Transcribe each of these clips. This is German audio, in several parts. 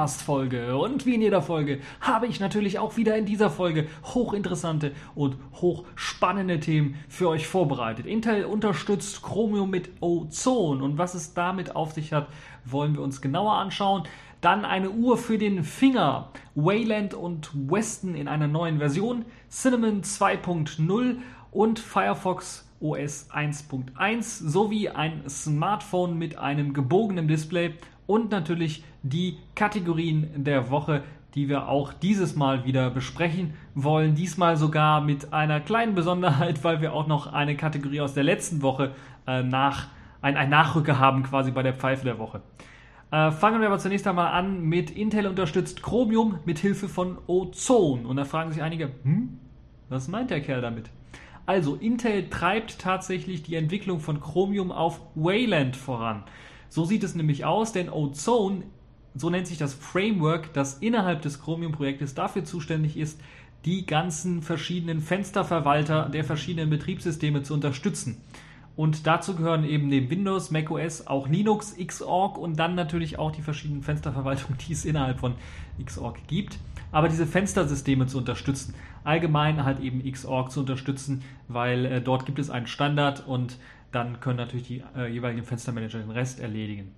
Podcast Folge. Und wie in jeder Folge habe ich natürlich auch wieder in dieser Folge hochinteressante und hochspannende Themen für euch vorbereitet. Intel unterstützt Chromium mit Ozon und was es damit auf sich hat, wollen wir uns genauer anschauen. Dann eine Uhr für den Finger, Wayland und Weston in einer neuen Version, Cinnamon 2.0 und Firefox OS 1.1 sowie ein Smartphone mit einem gebogenen Display und natürlich die Kategorien der Woche, die wir auch dieses Mal wieder besprechen wollen. Diesmal sogar mit einer kleinen Besonderheit, weil wir auch noch eine Kategorie aus der letzten Woche äh, nach, ein, ein Nachrücker haben quasi bei der Pfeife der Woche. Äh, fangen wir aber zunächst einmal an mit Intel unterstützt Chromium mit Hilfe von Ozone. Und da fragen sich einige, hm, was meint der Kerl damit? Also Intel treibt tatsächlich die Entwicklung von Chromium auf Wayland voran. So sieht es nämlich aus, denn Ozone, so nennt sich das Framework, das innerhalb des Chromium-Projektes dafür zuständig ist, die ganzen verschiedenen Fensterverwalter der verschiedenen Betriebssysteme zu unterstützen. Und dazu gehören eben neben Windows, macOS auch Linux, Xorg und dann natürlich auch die verschiedenen Fensterverwaltungen, die es innerhalb von Xorg gibt aber diese Fenstersysteme zu unterstützen. Allgemein halt eben Xorg zu unterstützen, weil äh, dort gibt es einen Standard und dann können natürlich die äh, jeweiligen Fenstermanager den Rest erledigen.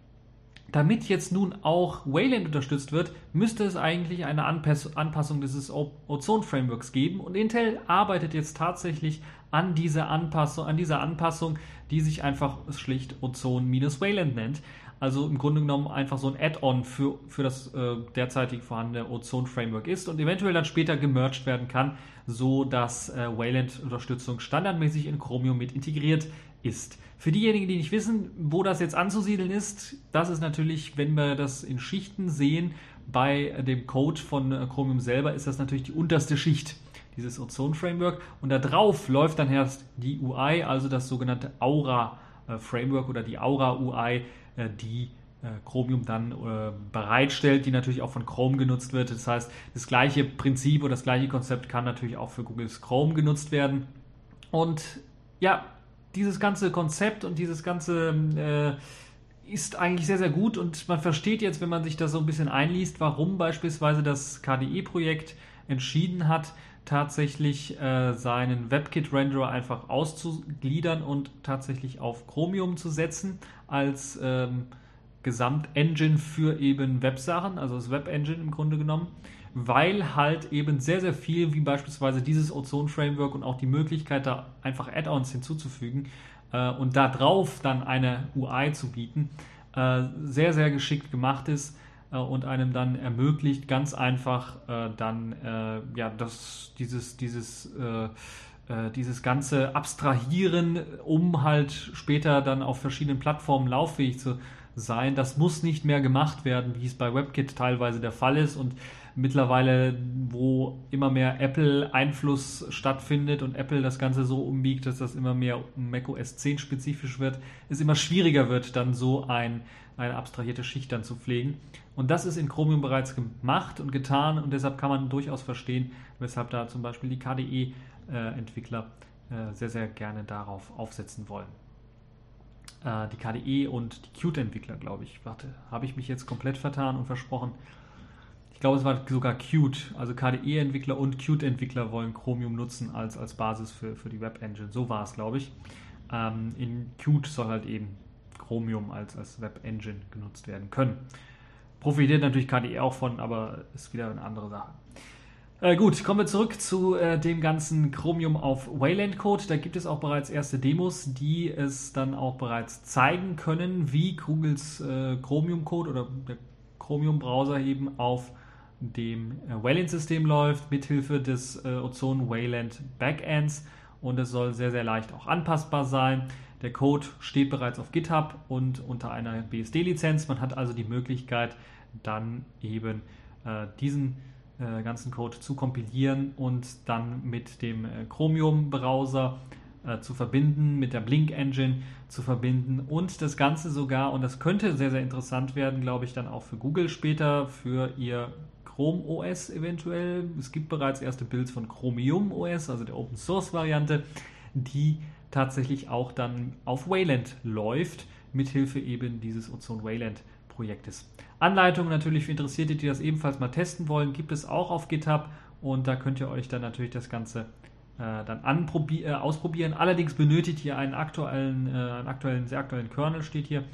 Damit jetzt nun auch Wayland unterstützt wird, müsste es eigentlich eine Anpass Anpassung dieses Ozone-Frameworks geben und Intel arbeitet jetzt tatsächlich an dieser Anpassung, an dieser Anpassung, die sich einfach schlicht Ozone-Wayland nennt. Also im Grunde genommen einfach so ein Add-on für, für das äh, derzeitig vorhandene Ozone-Framework ist und eventuell dann später gemerged werden kann, so dass äh, Wayland-Unterstützung standardmäßig in Chromium mit integriert ist. Für diejenigen, die nicht wissen, wo das jetzt anzusiedeln ist, das ist natürlich, wenn wir das in Schichten sehen, bei dem Code von äh, Chromium selber ist das natürlich die unterste Schicht dieses Ozone-Framework und da drauf läuft dann erst die UI, also das sogenannte Aura-Framework äh, oder die Aura-UI, äh, die Chromium dann bereitstellt, die natürlich auch von Chrome genutzt wird. Das heißt, das gleiche Prinzip oder das gleiche Konzept kann natürlich auch für Googles Chrome genutzt werden. Und ja, dieses ganze Konzept und dieses ganze äh, ist eigentlich sehr, sehr gut und man versteht jetzt, wenn man sich das so ein bisschen einliest, warum beispielsweise das KDE-Projekt entschieden hat, tatsächlich äh, seinen WebKit-Renderer einfach auszugliedern und tatsächlich auf Chromium zu setzen als ähm, Gesamtengine für eben Websachen, also das Web-Engine im Grunde genommen, weil halt eben sehr, sehr viel, wie beispielsweise dieses Ozone-Framework und auch die Möglichkeit, da einfach Add-ons hinzuzufügen äh, und da drauf dann eine UI zu bieten, äh, sehr, sehr geschickt gemacht ist äh, und einem dann ermöglicht, ganz einfach äh, dann äh, ja das, dieses, dieses äh, dieses ganze Abstrahieren, um halt später dann auf verschiedenen Plattformen lauffähig zu sein, das muss nicht mehr gemacht werden, wie es bei WebKit teilweise der Fall ist. Und mittlerweile, wo immer mehr Apple-Einfluss stattfindet und Apple das Ganze so umbiegt, dass das immer mehr macOS 10 spezifisch wird, es immer schwieriger wird, dann so ein, eine abstrahierte Schicht dann zu pflegen. Und das ist in Chromium bereits gemacht und getan und deshalb kann man durchaus verstehen, weshalb da zum Beispiel die KDE-Entwickler äh, sehr, sehr gerne darauf aufsetzen wollen. Äh, die KDE und die Qt-Entwickler, glaube ich. Warte, habe ich mich jetzt komplett vertan und versprochen? Ich glaube, es war sogar Qt. Also KDE-Entwickler und Qt-Entwickler wollen Chromium nutzen als, als Basis für, für die Web-Engine. So war es, glaube ich. Ähm, in Qt soll halt eben Chromium als, als Web-Engine genutzt werden können. Profitiert natürlich KDE auch von, aber ist wieder eine andere Sache. Äh, gut, kommen wir zurück zu äh, dem ganzen Chromium auf Wayland Code. Da gibt es auch bereits erste Demos, die es dann auch bereits zeigen können, wie Googles äh, Chromium Code oder der Chromium Browser eben auf dem äh, Wayland-System läuft, mithilfe des äh, Ozone Wayland Backends. Und es soll sehr, sehr leicht auch anpassbar sein. Der Code steht bereits auf GitHub und unter einer BSD-Lizenz. Man hat also die Möglichkeit, dann eben äh, diesen äh, ganzen Code zu kompilieren und dann mit dem äh, Chromium-Browser äh, zu verbinden, mit der Blink-Engine zu verbinden und das Ganze sogar, und das könnte sehr, sehr interessant werden, glaube ich, dann auch für Google später, für ihr Chrome OS eventuell. Es gibt bereits erste Builds von Chromium OS, also der Open Source Variante, die tatsächlich auch dann auf Wayland läuft, mithilfe eben dieses Ozone Wayland Projektes. Anleitungen natürlich für Interessierte, die das ebenfalls mal testen wollen, gibt es auch auf GitHub und da könnt ihr euch dann natürlich das Ganze äh, dann äh, ausprobieren. Allerdings benötigt ihr einen aktuellen, äh, einen aktuellen, sehr aktuellen Kernel, steht hier.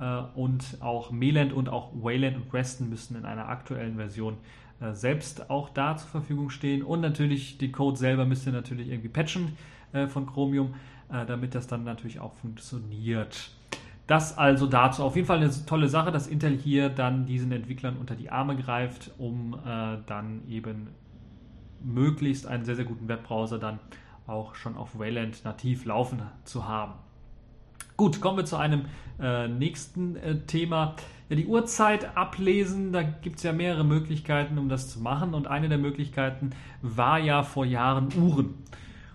Äh, und auch Meland und auch Wayland und Reston müssen in einer aktuellen Version äh, selbst auch da zur Verfügung stehen. Und natürlich den Code selber müsst ihr natürlich irgendwie patchen äh, von Chromium, damit das dann natürlich auch funktioniert. Das also dazu. Auf jeden Fall eine tolle Sache, dass Intel hier dann diesen Entwicklern unter die Arme greift, um äh, dann eben möglichst einen sehr, sehr guten Webbrowser dann auch schon auf Wayland nativ laufen zu haben. Gut, kommen wir zu einem äh, nächsten äh, Thema. Ja, die Uhrzeit ablesen, da gibt es ja mehrere Möglichkeiten, um das zu machen. Und eine der Möglichkeiten war ja vor Jahren Uhren.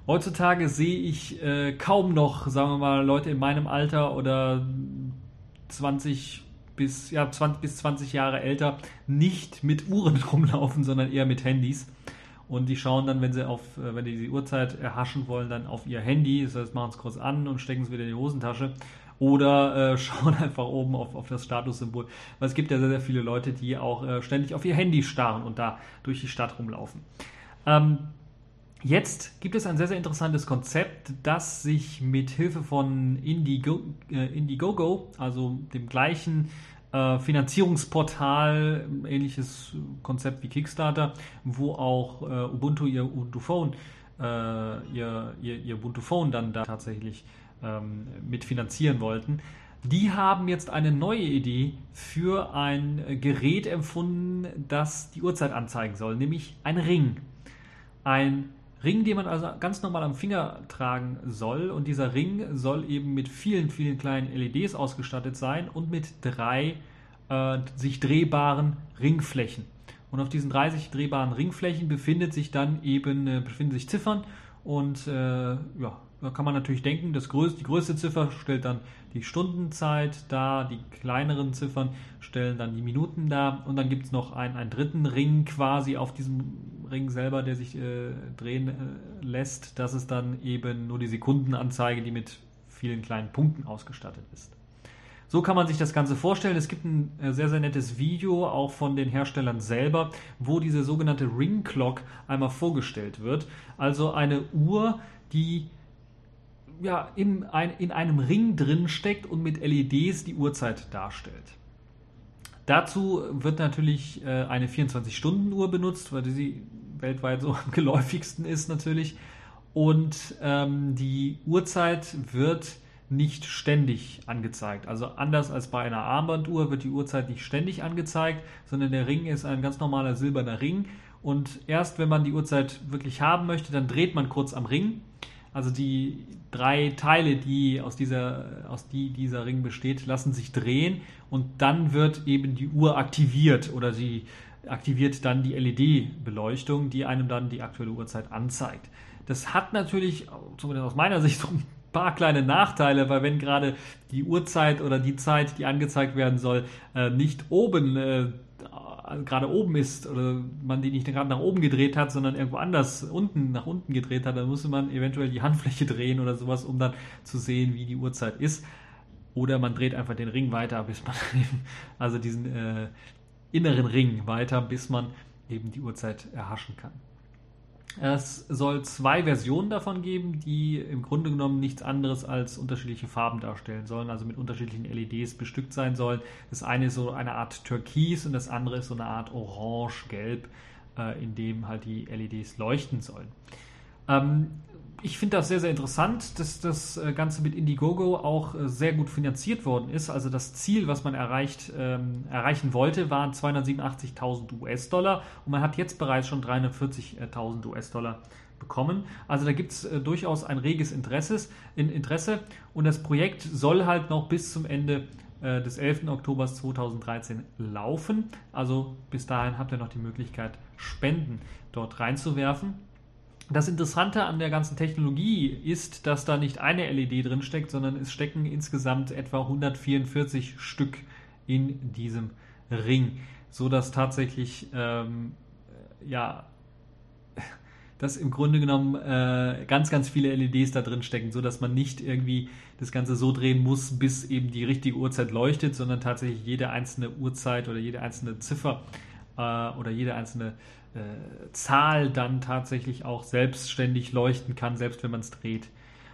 Heutzutage sehe ich äh, kaum noch, sagen wir mal, Leute in meinem Alter oder 20 bis, ja, 20 bis 20 Jahre älter nicht mit Uhren rumlaufen, sondern eher mit Handys. Und die schauen dann, wenn sie auf, äh, wenn die die Uhrzeit erhaschen wollen, dann auf ihr Handy. Das heißt, machen es kurz an und stecken es wieder in die Hosentasche. Oder äh, schauen einfach oben auf, auf das Statussymbol. Weil es gibt ja sehr, sehr viele Leute, die auch äh, ständig auf ihr Handy starren und da durch die Stadt rumlaufen. Ähm, Jetzt gibt es ein sehr, sehr interessantes Konzept, das sich mit Hilfe von Indigo, äh, Indiegogo, also dem gleichen äh, Finanzierungsportal, ähnliches Konzept wie Kickstarter, wo auch äh, Ubuntu ihr Ubuntu Phone, äh, ihr, ihr, ihr, Ubuntu Phone dann da tatsächlich ähm, mitfinanzieren wollten. Die haben jetzt eine neue Idee für ein Gerät empfunden, das die Uhrzeit anzeigen soll, nämlich ein Ring. Ein Ring, den man also ganz normal am Finger tragen soll. Und dieser Ring soll eben mit vielen, vielen kleinen LEDs ausgestattet sein und mit drei äh, sich drehbaren Ringflächen. Und auf diesen 30 drehbaren Ringflächen befindet sich dann eben äh, befinden sich Ziffern und äh, ja, da kann man natürlich denken, das größte, die größte Ziffer stellt dann die Stundenzeit dar, die kleineren Ziffern stellen dann die Minuten dar und dann gibt es noch einen, einen dritten Ring quasi auf diesem Ring selber, der sich äh, drehen äh, lässt. Das ist dann eben nur die Sekundenanzeige, die mit vielen kleinen Punkten ausgestattet ist. So kann man sich das Ganze vorstellen. Es gibt ein äh, sehr, sehr nettes Video auch von den Herstellern selber, wo diese sogenannte Ring Clock einmal vorgestellt wird. Also eine Uhr, die ja, in, ein, in einem Ring drin steckt und mit LEDs die Uhrzeit darstellt. Dazu wird natürlich äh, eine 24-Stunden-Uhr benutzt, weil sie weltweit so am geläufigsten ist natürlich. Und ähm, die Uhrzeit wird nicht ständig angezeigt. Also anders als bei einer Armbanduhr wird die Uhrzeit nicht ständig angezeigt, sondern der Ring ist ein ganz normaler silberner Ring. Und erst wenn man die Uhrzeit wirklich haben möchte, dann dreht man kurz am Ring also die drei Teile, die aus, dieser, aus die dieser Ring besteht, lassen sich drehen und dann wird eben die Uhr aktiviert oder sie aktiviert dann die LED-Beleuchtung, die einem dann die aktuelle Uhrzeit anzeigt. Das hat natürlich, zumindest aus meiner Sicht, ein paar kleine Nachteile, weil wenn gerade die Uhrzeit oder die Zeit, die angezeigt werden soll, äh, nicht oben äh, gerade oben ist oder man die nicht gerade nach oben gedreht hat, sondern irgendwo anders unten nach unten gedreht hat, dann musste man eventuell die Handfläche drehen oder sowas, um dann zu sehen, wie die Uhrzeit ist. Oder man dreht einfach den Ring weiter, bis man eben, also diesen äh, inneren Ring weiter, bis man eben die Uhrzeit erhaschen kann. Es soll zwei Versionen davon geben, die im Grunde genommen nichts anderes als unterschiedliche Farben darstellen sollen, also mit unterschiedlichen LEDs bestückt sein sollen. Das eine ist so eine Art Türkis und das andere ist so eine Art Orange-Gelb, äh, in dem halt die LEDs leuchten sollen. Ähm, ich finde das sehr, sehr interessant, dass das äh, Ganze mit Indiegogo auch äh, sehr gut finanziert worden ist. Also das Ziel, was man erreicht, ähm, erreichen wollte, waren 287.000 US-Dollar und man hat jetzt bereits schon 340.000 US-Dollar bekommen. Also da gibt es äh, durchaus ein reges Interesses, in, Interesse und das Projekt soll halt noch bis zum Ende äh, des 11. Oktober 2013 laufen. Also bis dahin habt ihr noch die Möglichkeit, Spenden dort reinzuwerfen. Das Interessante an der ganzen Technologie ist, dass da nicht eine LED drin steckt, sondern es stecken insgesamt etwa 144 Stück in diesem Ring, so dass tatsächlich ähm, ja dass im Grunde genommen äh, ganz, ganz viele LEDs da drin stecken, sodass man nicht irgendwie das Ganze so drehen muss, bis eben die richtige Uhrzeit leuchtet, sondern tatsächlich jede einzelne Uhrzeit oder jede einzelne Ziffer äh, oder jede einzelne äh, Zahl dann tatsächlich auch selbstständig leuchten kann, selbst wenn man es dreht.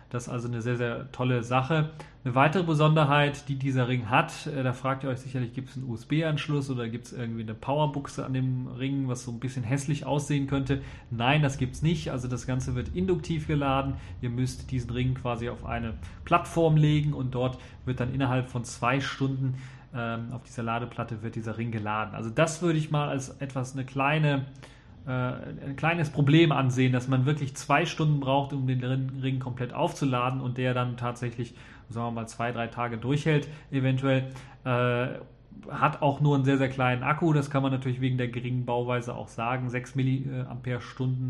Das ist also eine sehr, sehr tolle Sache. Eine weitere Besonderheit, die dieser Ring hat, äh, da fragt ihr euch sicherlich, gibt es einen USB-Anschluss oder gibt es irgendwie eine Powerbuchse an dem Ring, was so ein bisschen hässlich aussehen könnte? Nein, das gibt es nicht. Also das Ganze wird induktiv geladen. Ihr müsst diesen Ring quasi auf eine Plattform legen und dort wird dann innerhalb von zwei Stunden ähm, auf dieser Ladeplatte wird dieser Ring geladen. Also das würde ich mal als etwas eine kleine äh, ein kleines Problem ansehen, dass man wirklich zwei Stunden braucht, um den Ring komplett aufzuladen und der dann tatsächlich, sagen wir mal, zwei, drei Tage durchhält, eventuell. Äh, hat auch nur einen sehr, sehr kleinen Akku, das kann man natürlich wegen der geringen Bauweise auch sagen. 6 mAh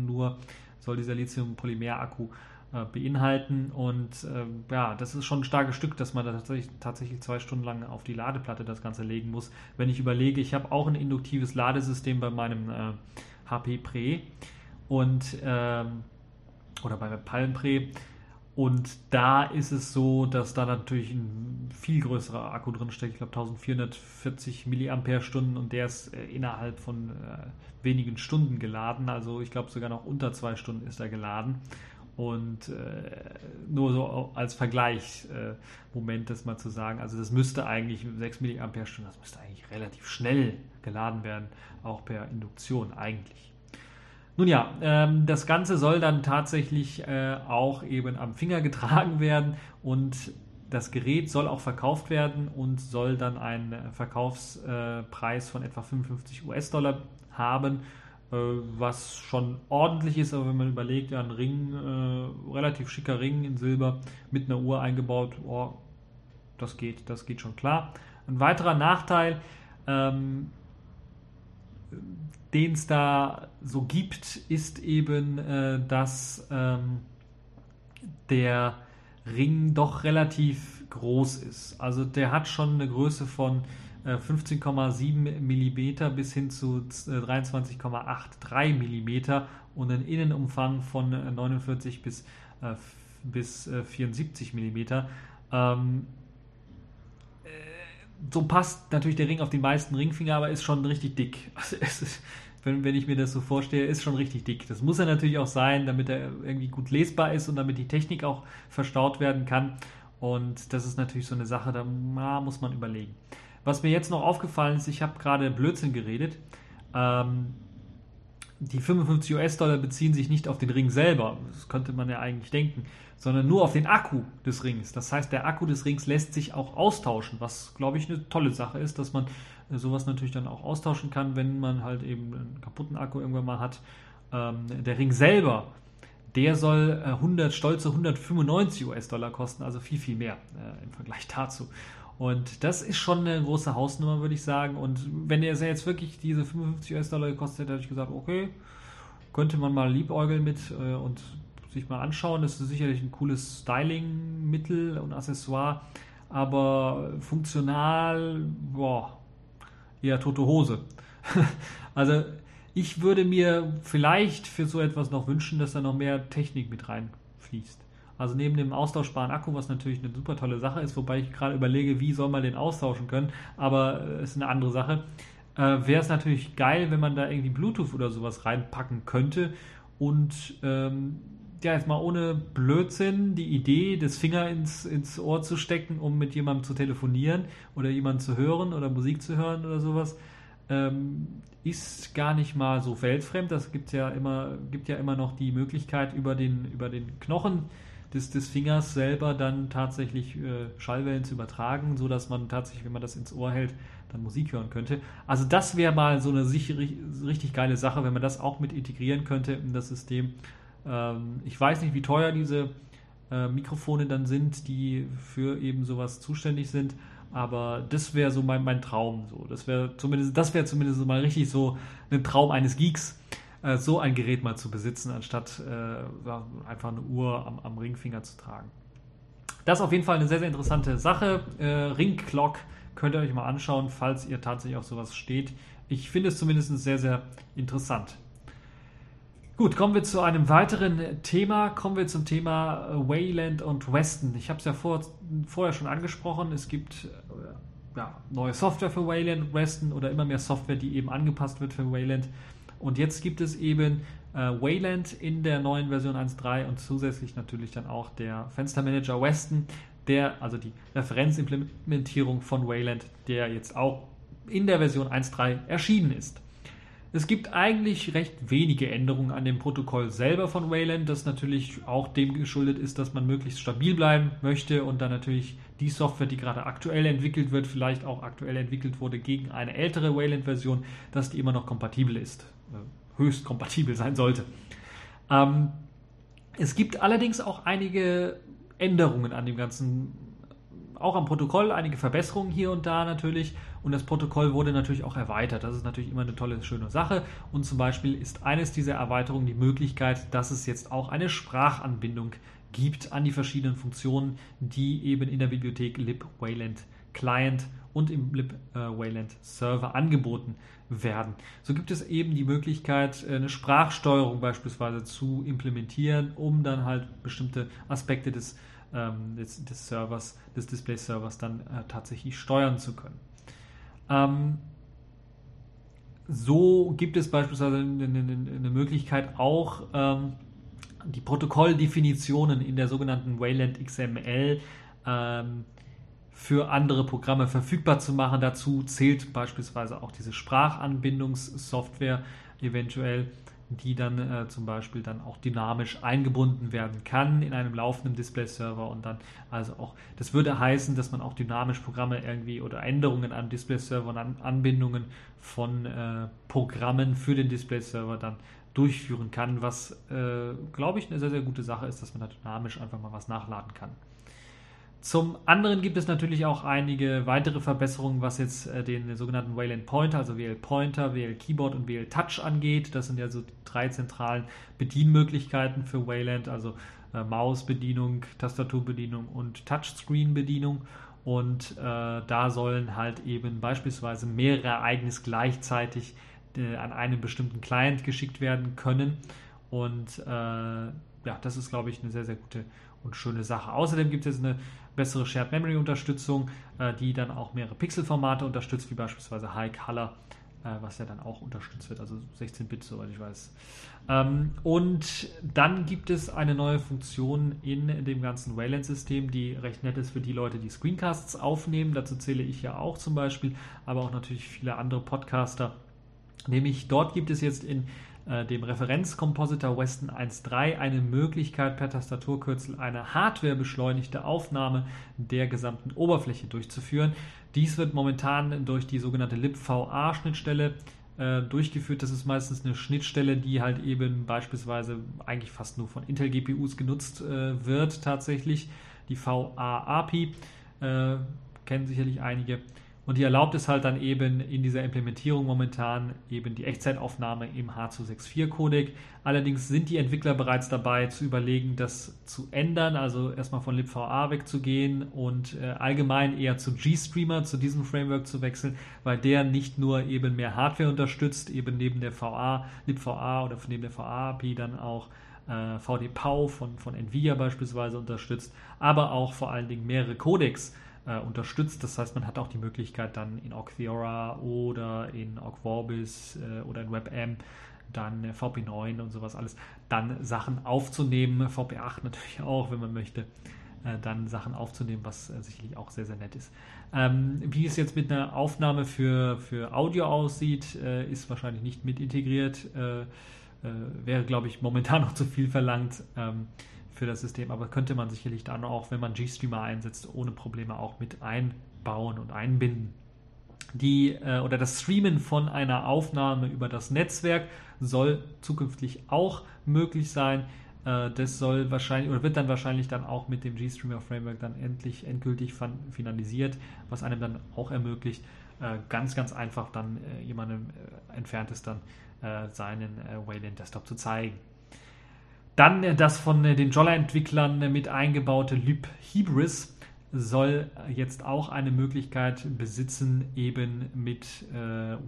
nur soll dieser Lithium-Polymer-Akku äh, beinhalten. Und äh, ja, das ist schon ein starkes Stück, dass man da tatsächlich, tatsächlich zwei Stunden lang auf die Ladeplatte das Ganze legen muss. Wenn ich überlege, ich habe auch ein induktives Ladesystem bei meinem äh, HP Pre und ähm, oder bei Palm Pre. Und da ist es so, dass da natürlich ein viel größerer Akku drin steckt. Ich glaube 1440 mAh und der ist äh, innerhalb von äh, wenigen Stunden geladen. Also ich glaube sogar noch unter zwei Stunden ist er geladen. Und äh, nur so als Vergleichsmoment äh, das mal zu sagen, also das müsste eigentlich 6 mAh, das müsste eigentlich relativ schnell geladen werden, auch per Induktion eigentlich. Nun ja, ähm, das Ganze soll dann tatsächlich äh, auch eben am Finger getragen werden und das Gerät soll auch verkauft werden und soll dann einen Verkaufspreis von etwa 55 US-Dollar haben was schon ordentlich ist, aber wenn man überlegt, ja, ein Ring, äh, relativ schicker Ring in Silber mit einer Uhr eingebaut, oh, das geht, das geht schon klar. Ein weiterer Nachteil, ähm, den es da so gibt, ist eben, äh, dass ähm, der Ring doch relativ groß ist. Also der hat schon eine Größe von 15,7 äh, mm bis hin zu 23,83 äh, mm und einen Innenumfang von 49 äh, bis, bis 74 mm. Ähm, so passt natürlich der Ring auf die meisten Ringfinger, aber ist schon richtig dick. Also ist, wenn, wenn ich mir das so vorstelle, ist schon richtig dick. Das muss er natürlich auch sein, damit er irgendwie gut lesbar ist und damit die Technik auch verstaut werden kann. Und das ist natürlich so eine Sache, da muss man überlegen. Was mir jetzt noch aufgefallen ist, ich habe gerade Blödsinn geredet. Ähm, die 55 US-Dollar beziehen sich nicht auf den Ring selber, das könnte man ja eigentlich denken, sondern nur auf den Akku des Rings. Das heißt, der Akku des Rings lässt sich auch austauschen, was, glaube ich, eine tolle Sache ist, dass man äh, sowas natürlich dann auch austauschen kann, wenn man halt eben einen kaputten Akku irgendwann mal hat. Ähm, der Ring selber, der soll 100, stolze 195 US-Dollar kosten, also viel, viel mehr äh, im Vergleich dazu. Und das ist schon eine große Hausnummer, würde ich sagen. Und wenn der jetzt wirklich diese 55 US-Dollar gekostet hätte, hätte ich gesagt, okay, könnte man mal liebäugeln mit äh, und sich mal anschauen. Das ist sicherlich ein cooles Styling-Mittel und Accessoire, aber funktional, boah, eher tote Hose. also ich würde mir vielleicht für so etwas noch wünschen, dass da noch mehr Technik mit reinfließt. Also neben dem austauschbaren Akku, was natürlich eine super tolle Sache ist, wobei ich gerade überlege, wie soll man den austauschen können, aber äh, ist eine andere Sache. Äh, Wäre es natürlich geil, wenn man da irgendwie Bluetooth oder sowas reinpacken könnte und ähm, ja, jetzt mal ohne Blödsinn die Idee, das Finger ins, ins Ohr zu stecken, um mit jemandem zu telefonieren oder jemanden zu hören oder Musik zu hören oder sowas, ähm, ist gar nicht mal so weltfremd. Das gibt ja immer, gibt ja immer noch die Möglichkeit, über den, über den Knochen des, des Fingers selber dann tatsächlich äh, Schallwellen zu übertragen, so dass man tatsächlich, wenn man das ins Ohr hält, dann Musik hören könnte. Also das wäre mal so eine richtig geile Sache, wenn man das auch mit integrieren könnte in das System. Ähm, ich weiß nicht, wie teuer diese äh, Mikrofone dann sind, die für eben sowas zuständig sind. Aber das wäre so mein, mein Traum. So. Das wäre zumindest, das wäre zumindest mal richtig so ein Traum eines Geeks, äh, so ein Gerät mal zu besitzen, anstatt äh, einfach eine Uhr am, am, Ringfinger zu tragen. Das ist auf jeden Fall eine sehr, sehr interessante Sache. Äh, Ring Clock könnt ihr euch mal anschauen, falls ihr tatsächlich auf sowas steht. Ich finde es zumindest sehr, sehr interessant. Gut, kommen wir zu einem weiteren Thema. Kommen wir zum Thema äh, Wayland und Weston. Ich habe es ja vor, vorher schon angesprochen. Es gibt äh, ja, neue Software für Wayland Weston oder immer mehr Software, die eben angepasst wird für Wayland. Und jetzt gibt es eben äh, Wayland in der neuen Version 1.3 und zusätzlich natürlich dann auch der Fenstermanager Weston, der, also die Referenzimplementierung von Wayland, der jetzt auch in der Version 1.3 erschienen ist. Es gibt eigentlich recht wenige Änderungen an dem Protokoll selber von Wayland, das natürlich auch dem geschuldet ist, dass man möglichst stabil bleiben möchte und dann natürlich die Software, die gerade aktuell entwickelt wird, vielleicht auch aktuell entwickelt wurde gegen eine ältere Wayland-Version, dass die immer noch kompatibel ist, höchst kompatibel sein sollte. Ähm, es gibt allerdings auch einige Änderungen an dem ganzen auch am Protokoll einige Verbesserungen hier und da natürlich. Und das Protokoll wurde natürlich auch erweitert. Das ist natürlich immer eine tolle, schöne Sache. Und zum Beispiel ist eines dieser Erweiterungen die Möglichkeit, dass es jetzt auch eine Sprachanbindung gibt an die verschiedenen Funktionen, die eben in der Bibliothek libwayland Client und im libwayland Server angeboten werden. So gibt es eben die Möglichkeit, eine Sprachsteuerung beispielsweise zu implementieren, um dann halt bestimmte Aspekte des ähm, des, des, Servers, des Display-Servers dann äh, tatsächlich steuern zu können. Ähm, so gibt es beispielsweise eine, eine, eine Möglichkeit auch ähm, die Protokolldefinitionen in der sogenannten Wayland XML ähm, für andere Programme verfügbar zu machen. Dazu zählt beispielsweise auch diese Sprachanbindungssoftware eventuell die dann äh, zum Beispiel dann auch dynamisch eingebunden werden kann in einem laufenden Display-Server und dann also auch, das würde heißen, dass man auch dynamisch Programme irgendwie oder Änderungen an Display-Server und an Anbindungen von äh, Programmen für den Display-Server dann durchführen kann, was, äh, glaube ich, eine sehr, sehr gute Sache ist, dass man da dynamisch einfach mal was nachladen kann. Zum anderen gibt es natürlich auch einige weitere Verbesserungen, was jetzt äh, den sogenannten Wayland Pointer, also WL Pointer, WL Keyboard und WL Touch angeht. Das sind ja so drei zentralen Bedienmöglichkeiten für Wayland, also äh, Mausbedienung, Tastaturbedienung und Touchscreen-Bedienung. Und äh, da sollen halt eben beispielsweise mehrere Ereignisse gleichzeitig äh, an einen bestimmten Client geschickt werden können. Und äh, ja, das ist, glaube ich, eine sehr, sehr gute und schöne Sache. Außerdem gibt es eine bessere Shared Memory Unterstützung, äh, die dann auch mehrere Pixelformate unterstützt, wie beispielsweise High Color, äh, was ja dann auch unterstützt wird, also 16-Bit, soweit ich weiß. Ähm, und dann gibt es eine neue Funktion in dem ganzen Wayland-System, die recht nett ist für die Leute, die Screencasts aufnehmen. Dazu zähle ich ja auch zum Beispiel, aber auch natürlich viele andere Podcaster. Nämlich dort gibt es jetzt in äh, dem Referenzkompositor Weston 1.3 eine Möglichkeit, per Tastaturkürzel eine hardwarebeschleunigte Aufnahme der gesamten Oberfläche durchzuführen. Dies wird momentan durch die sogenannte libVA-Schnittstelle äh, durchgeführt. Das ist meistens eine Schnittstelle, die halt eben beispielsweise eigentlich fast nur von Intel-GPUs genutzt äh, wird tatsächlich. Die VA-API äh, kennen sicherlich einige. Und die erlaubt es halt dann eben in dieser Implementierung momentan eben die Echtzeitaufnahme im H264-Codec. Allerdings sind die Entwickler bereits dabei zu überlegen, das zu ändern, also erstmal von libVA wegzugehen und äh, allgemein eher zu GStreamer, zu diesem Framework zu wechseln, weil der nicht nur eben mehr Hardware unterstützt, eben neben der VA, libVA oder neben der VA-API dann auch äh, VDPOW von, von NVIDIA beispielsweise unterstützt, aber auch vor allen Dingen mehrere Codecs äh, unterstützt. Das heißt, man hat auch die Möglichkeit dann in Ogtheora oder in Ogvorbis äh, oder in WebM dann äh, VP9 und sowas alles, dann Sachen aufzunehmen, VP8 natürlich auch, wenn man möchte, äh, dann Sachen aufzunehmen, was äh, sicherlich auch sehr, sehr nett ist. Ähm, wie es jetzt mit einer Aufnahme für, für Audio aussieht, äh, ist wahrscheinlich nicht mit integriert. wäre, glaube ich, momentan noch zu viel verlangt. Ähm, für das System, aber könnte man sicherlich dann auch, wenn man GStreamer einsetzt, ohne Probleme auch mit einbauen und einbinden. Die äh, oder das Streamen von einer Aufnahme über das Netzwerk soll zukünftig auch möglich sein. Äh, das soll wahrscheinlich oder wird dann wahrscheinlich dann auch mit dem GStreamer Framework dann endlich endgültig finalisiert, was einem dann auch ermöglicht, äh, ganz ganz einfach dann äh, jemandem äh, entferntes dann äh, seinen Wayland Desktop zu zeigen. Dann das von den Jolla-Entwicklern mit eingebaute libhybris soll jetzt auch eine Möglichkeit besitzen, eben mit äh,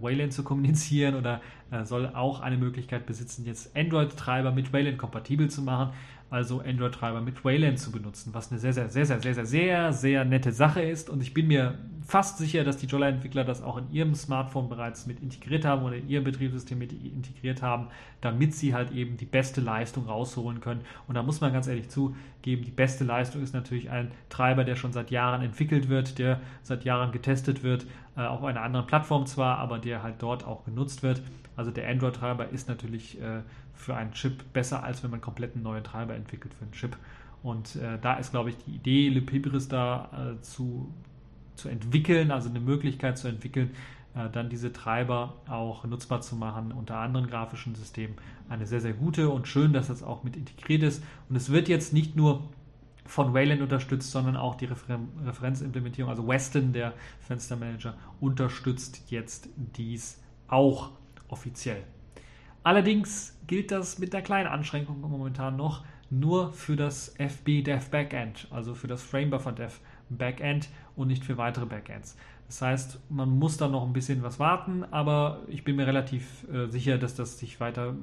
Wayland zu kommunizieren oder äh, soll auch eine Möglichkeit besitzen, jetzt Android-Treiber mit Wayland kompatibel zu machen also Android-Treiber mit Wayland zu benutzen, was eine sehr, sehr, sehr, sehr, sehr, sehr, sehr, sehr nette Sache ist. Und ich bin mir fast sicher, dass die Jolla-Entwickler das auch in ihrem Smartphone bereits mit integriert haben oder in ihrem Betriebssystem mit integriert haben, damit sie halt eben die beste Leistung rausholen können. Und da muss man ganz ehrlich zugeben, die beste Leistung ist natürlich ein Treiber, der schon seit Jahren entwickelt wird, der seit Jahren getestet wird, äh, auf einer anderen Plattform zwar, aber der halt dort auch genutzt wird. Also der Android-Treiber ist natürlich äh, für einen Chip besser, als wenn man komplett einen neuen Treiber entwickelt für einen Chip. Und äh, da ist, glaube ich, die Idee, Lepibris da äh, zu, zu entwickeln, also eine Möglichkeit zu entwickeln, äh, dann diese Treiber auch nutzbar zu machen unter anderen grafischen Systemen, eine sehr, sehr gute und schön, dass das auch mit integriert ist. Und es wird jetzt nicht nur von Wayland unterstützt, sondern auch die Refer Referenzimplementierung, also Weston, der Fenstermanager, unterstützt jetzt dies auch offiziell. Allerdings gilt das mit der kleinen Anschränkung momentan noch nur für das FB Dev Backend, also für das Framebuffer Dev Backend und nicht für weitere Backends. Das heißt, man muss da noch ein bisschen was warten, aber ich bin mir relativ äh, sicher, dass das sich weiter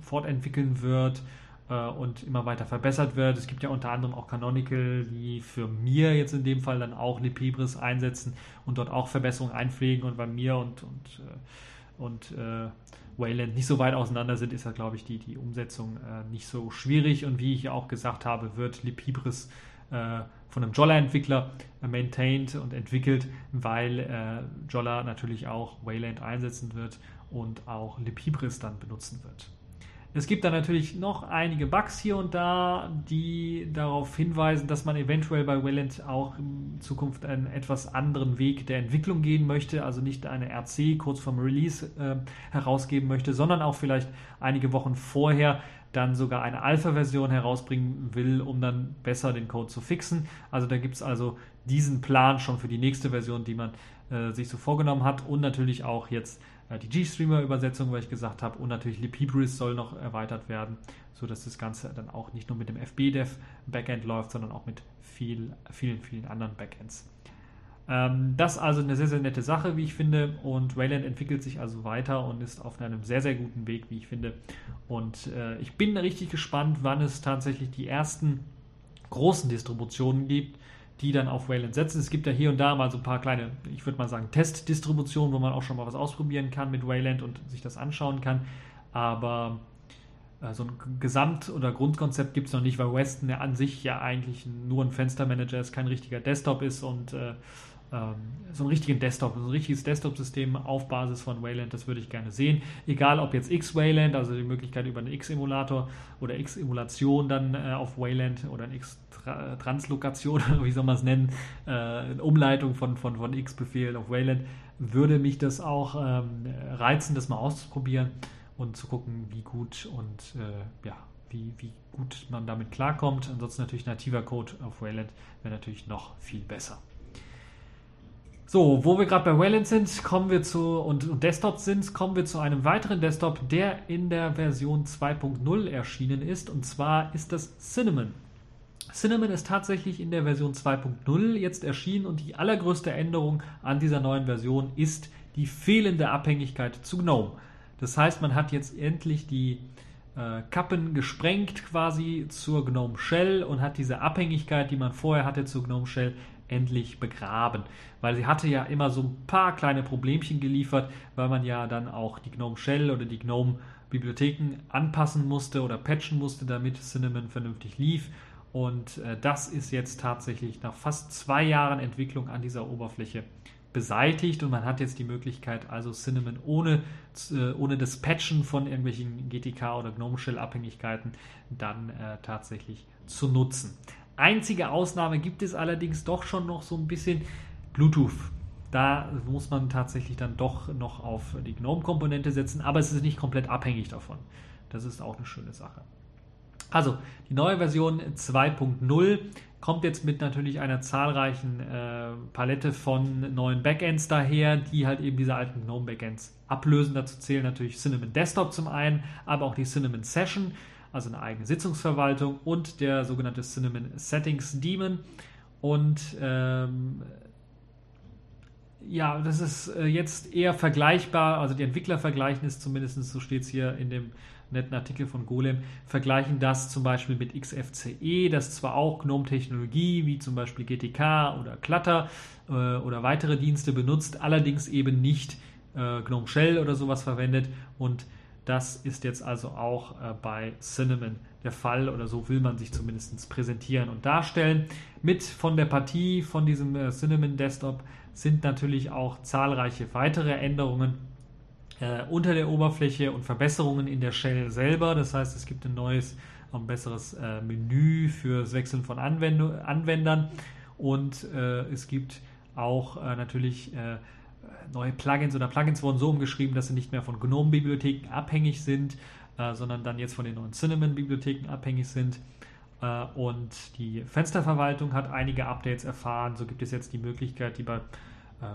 fortentwickeln wird äh, und immer weiter verbessert wird. Es gibt ja unter anderem auch Canonical, die für mir jetzt in dem Fall dann auch Libris einsetzen und dort auch Verbesserungen einpflegen und bei mir und, und, äh, und äh, Wayland nicht so weit auseinander sind, ist ja, glaube ich, die, die Umsetzung äh, nicht so schwierig. Und wie ich auch gesagt habe, wird Libris äh, von einem Jolla-Entwickler äh, maintained und entwickelt, weil äh, Jolla natürlich auch Wayland einsetzen wird und auch Libris dann benutzen wird. Es gibt da natürlich noch einige Bugs hier und da, die darauf hinweisen, dass man eventuell bei Wayland auch in Zukunft einen etwas anderen Weg der Entwicklung gehen möchte, also nicht eine RC kurz vorm Release äh, herausgeben möchte, sondern auch vielleicht einige Wochen vorher dann sogar eine Alpha-Version herausbringen will, um dann besser den Code zu fixen. Also da gibt es also diesen Plan schon für die nächste Version, die man äh, sich so vorgenommen hat und natürlich auch jetzt die G-Streamer-Übersetzung, weil ich gesagt habe, und natürlich Libris soll noch erweitert werden, sodass das Ganze dann auch nicht nur mit dem FB-Dev-Backend läuft, sondern auch mit viel, vielen, vielen anderen Backends. Ähm, das ist also eine sehr, sehr nette Sache, wie ich finde. Und Wayland entwickelt sich also weiter und ist auf einem sehr, sehr guten Weg, wie ich finde. Und äh, ich bin richtig gespannt, wann es tatsächlich die ersten großen Distributionen gibt, die dann auf Wayland setzen. Es gibt ja hier und da mal so ein paar kleine, ich würde mal sagen, Testdistributionen, wo man auch schon mal was ausprobieren kann mit Wayland und sich das anschauen kann. Aber äh, so ein Gesamt- oder Grundkonzept gibt es noch nicht, weil Weston ja an sich ja eigentlich nur ein Fenstermanager ist, kein richtiger Desktop ist und äh, ähm, so einen richtigen Desktop, so ein richtiges Desktop-System auf Basis von Wayland, das würde ich gerne sehen. Egal ob jetzt X-Wayland, also die Möglichkeit über einen X-Emulator oder X-Emulation dann äh, auf Wayland oder eine X-Translokation, wie soll man es nennen, äh, Umleitung von, von, von X-Befehl auf Wayland, würde mich das auch ähm, reizen, das mal auszuprobieren und zu gucken, wie gut und äh, ja, wie, wie gut man damit klarkommt. Ansonsten natürlich nativer Code auf Wayland wäre natürlich noch viel besser. So, wo wir gerade bei Wayland sind, kommen wir zu und, und Desktops sind, kommen wir zu einem weiteren Desktop, der in der Version 2.0 erschienen ist. Und zwar ist das Cinnamon. Cinnamon ist tatsächlich in der Version 2.0 jetzt erschienen und die allergrößte Änderung an dieser neuen Version ist die fehlende Abhängigkeit zu GNOME. Das heißt, man hat jetzt endlich die äh, Kappen gesprengt quasi zur GNOME Shell und hat diese Abhängigkeit, die man vorher hatte zu GNOME Shell, endlich begraben. Weil sie hatte ja immer so ein paar kleine Problemchen geliefert, weil man ja dann auch die GNOME Shell oder die GNOME Bibliotheken anpassen musste oder patchen musste, damit Cinnamon vernünftig lief. Und äh, das ist jetzt tatsächlich nach fast zwei Jahren Entwicklung an dieser Oberfläche beseitigt und man hat jetzt die Möglichkeit, also Cinnamon ohne, äh, ohne das Patchen von irgendwelchen GTK oder GNOME Shell Abhängigkeiten dann äh, tatsächlich zu nutzen. Einzige Ausnahme gibt es allerdings doch schon noch so ein bisschen Bluetooth. Da muss man tatsächlich dann doch noch auf die GNOME-Komponente setzen, aber es ist nicht komplett abhängig davon. Das ist auch eine schöne Sache. Also, die neue Version 2.0 kommt jetzt mit natürlich einer zahlreichen äh, Palette von neuen Backends daher, die halt eben diese alten GNOME Backends ablösen. Dazu zählen natürlich Cinnamon Desktop zum einen, aber auch die Cinnamon Session also eine eigene Sitzungsverwaltung und der sogenannte Cinnamon Settings Daemon. Und ähm, ja, das ist äh, jetzt eher vergleichbar, also die Entwickler vergleichen es zumindest, so steht es hier in dem netten Artikel von Golem, vergleichen das zum Beispiel mit XFCE, das zwar auch GNOME-Technologie wie zum Beispiel GTK oder Clutter äh, oder weitere Dienste benutzt, allerdings eben nicht äh, GNOME Shell oder sowas verwendet und das ist jetzt also auch äh, bei Cinnamon der Fall oder so will man sich zumindest präsentieren und darstellen. Mit von der Partie von diesem äh, Cinnamon Desktop sind natürlich auch zahlreiche weitere Änderungen äh, unter der Oberfläche und Verbesserungen in der Shell selber. Das heißt, es gibt ein neues, ein besseres äh, Menü fürs Wechseln von Anwend Anwendern und äh, es gibt auch äh, natürlich äh, neue Plugins oder Plugins wurden so umgeschrieben, dass sie nicht mehr von GNOME-Bibliotheken abhängig sind, äh, sondern dann jetzt von den neuen Cinnamon-Bibliotheken abhängig sind. und die Fensterverwaltung hat einige Updates erfahren. So gibt es jetzt die Möglichkeit, die bei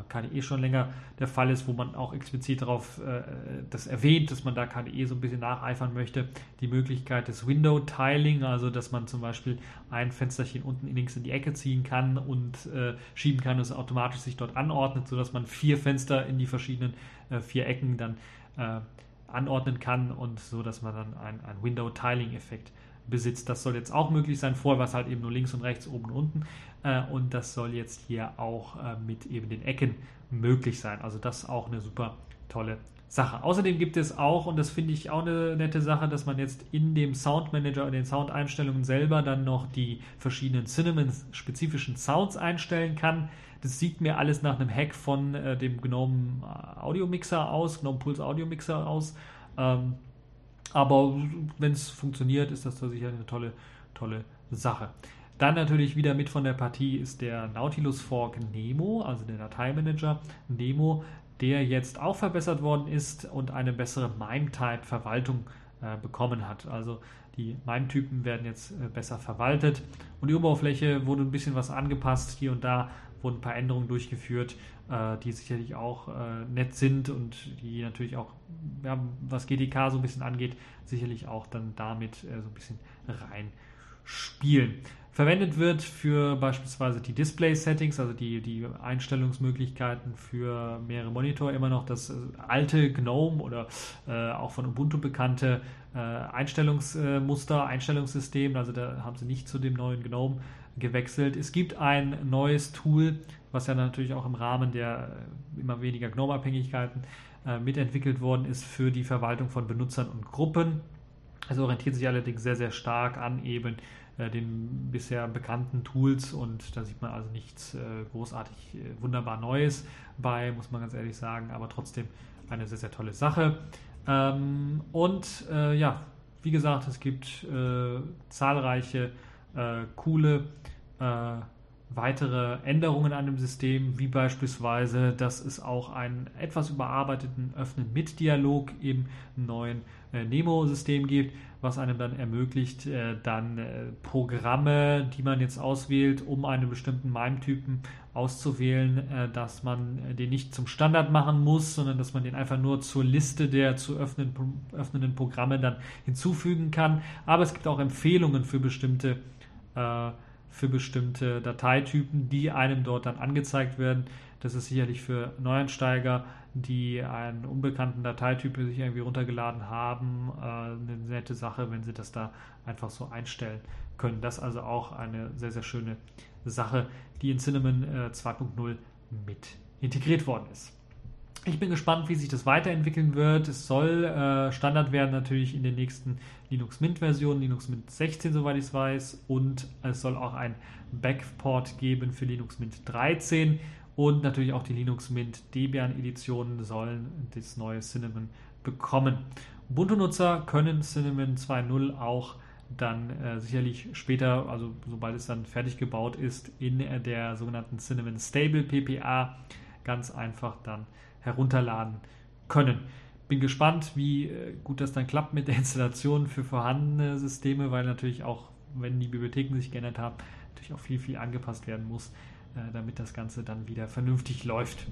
KDE schon länger der Fall ist, wo man auch explizit darauf äh, das erwähnt, dass man da KDE so ein bisschen nacheifern möchte, die Möglichkeit des Window Tiling, also dass man zum Beispiel ein Fensterchen unten links in die Ecke ziehen kann und äh, schieben kann und es automatisch sich dort anordnet, sodass man vier Fenster in die verschiedenen äh, vier Ecken dann äh, anordnen kann und so, dass man dann ein, ein Window Tiling Effekt besitzt. Das soll jetzt auch möglich sein. Vorher war es halt eben nur links und rechts, oben und unten. Äh, und das soll jetzt hier auch äh, mit eben den Ecken möglich sein. Also das ist auch eine super tolle Sache. Außerdem gibt es auch, und das finde ich auch eine nette Sache, dass man jetzt in dem Sound Manager und den Soundeinstellungen selber dann noch die verschiedenen Cinnamon-spezifischen Sounds einstellen kann. Das sieht mir alles nach einem Hack von äh, dem GNOME Audio Mixer aus, GNOME Pulse Audio Mixer aus. Ähm, aber wenn es funktioniert, ist das da sicher eine tolle, tolle Sache. Dann natürlich wieder mit von der Partie ist der Nautilus Fork Nemo, also der Dateimanager Nemo, der jetzt auch verbessert worden ist und eine bessere MIME-Type-Verwaltung äh, bekommen hat. Also die MIME-Typen werden jetzt äh, besser verwaltet und die Oberfläche wurde ein bisschen was angepasst. Hier und da wurden ein paar Änderungen durchgeführt, äh, die sicherlich auch äh, nett sind und die natürlich auch, ja, was GTK so ein bisschen angeht, sicherlich auch dann damit äh, so ein bisschen rein spielen. Verwendet wird für beispielsweise die Display-Settings, also die, die Einstellungsmöglichkeiten für mehrere Monitore, immer noch das äh, alte GNOME oder äh, auch von Ubuntu bekannte äh, Einstellungsmuster, Einstellungssystem. Also da haben sie nicht zu dem neuen GNOME gewechselt. Es gibt ein neues Tool, was ja natürlich auch im Rahmen der äh, immer weniger GNOME-Abhängigkeiten äh, mitentwickelt worden ist für die Verwaltung von Benutzern und Gruppen. Es orientiert sich allerdings sehr, sehr stark an eben äh, den bisher bekannten Tools und da sieht man also nichts äh, großartig äh, wunderbar Neues bei, muss man ganz ehrlich sagen, aber trotzdem eine sehr, sehr tolle Sache. Ähm, und ja, wie gesagt, es gibt zahlreiche coole weitere Änderungen an dem System, wie beispielsweise, dass es auch einen etwas überarbeiteten Öffnen mit Dialog im neuen äh, Nemo-System gibt, was einem dann ermöglicht, äh, dann äh, Programme, die man jetzt auswählt, um einen bestimmten MIME-Typen auszuwählen, äh, dass man den nicht zum Standard machen muss, sondern dass man den einfach nur zur Liste der zu öffnen, öffnenden Programme dann hinzufügen kann. Aber es gibt auch Empfehlungen für bestimmte äh, für bestimmte Dateitypen, die einem dort dann angezeigt werden. Das ist sicherlich für Neueinsteiger, die einen unbekannten Dateityp sich irgendwie runtergeladen haben, äh, eine nette Sache, wenn sie das da einfach so einstellen können. Das ist also auch eine sehr, sehr schöne Sache, die in Cinnamon 2.0 äh, mit integriert worden ist. Ich bin gespannt, wie sich das weiterentwickeln wird. Es soll äh, Standard werden natürlich in den nächsten Linux Mint Versionen, Linux Mint 16, soweit ich es weiß, und es soll auch ein Backport geben für Linux Mint 13 und natürlich auch die Linux Mint Debian Editionen sollen das neue Cinnamon bekommen. Ubuntu-Nutzer können Cinnamon 2.0 auch dann äh, sicherlich später, also sobald es dann fertig gebaut ist, in der sogenannten Cinnamon Stable PPA ganz einfach dann herunterladen können. Bin gespannt, wie äh, gut das dann klappt mit der Installation für vorhandene Systeme, weil natürlich auch, wenn die Bibliotheken sich geändert haben, natürlich auch viel, viel angepasst werden muss, äh, damit das Ganze dann wieder vernünftig läuft.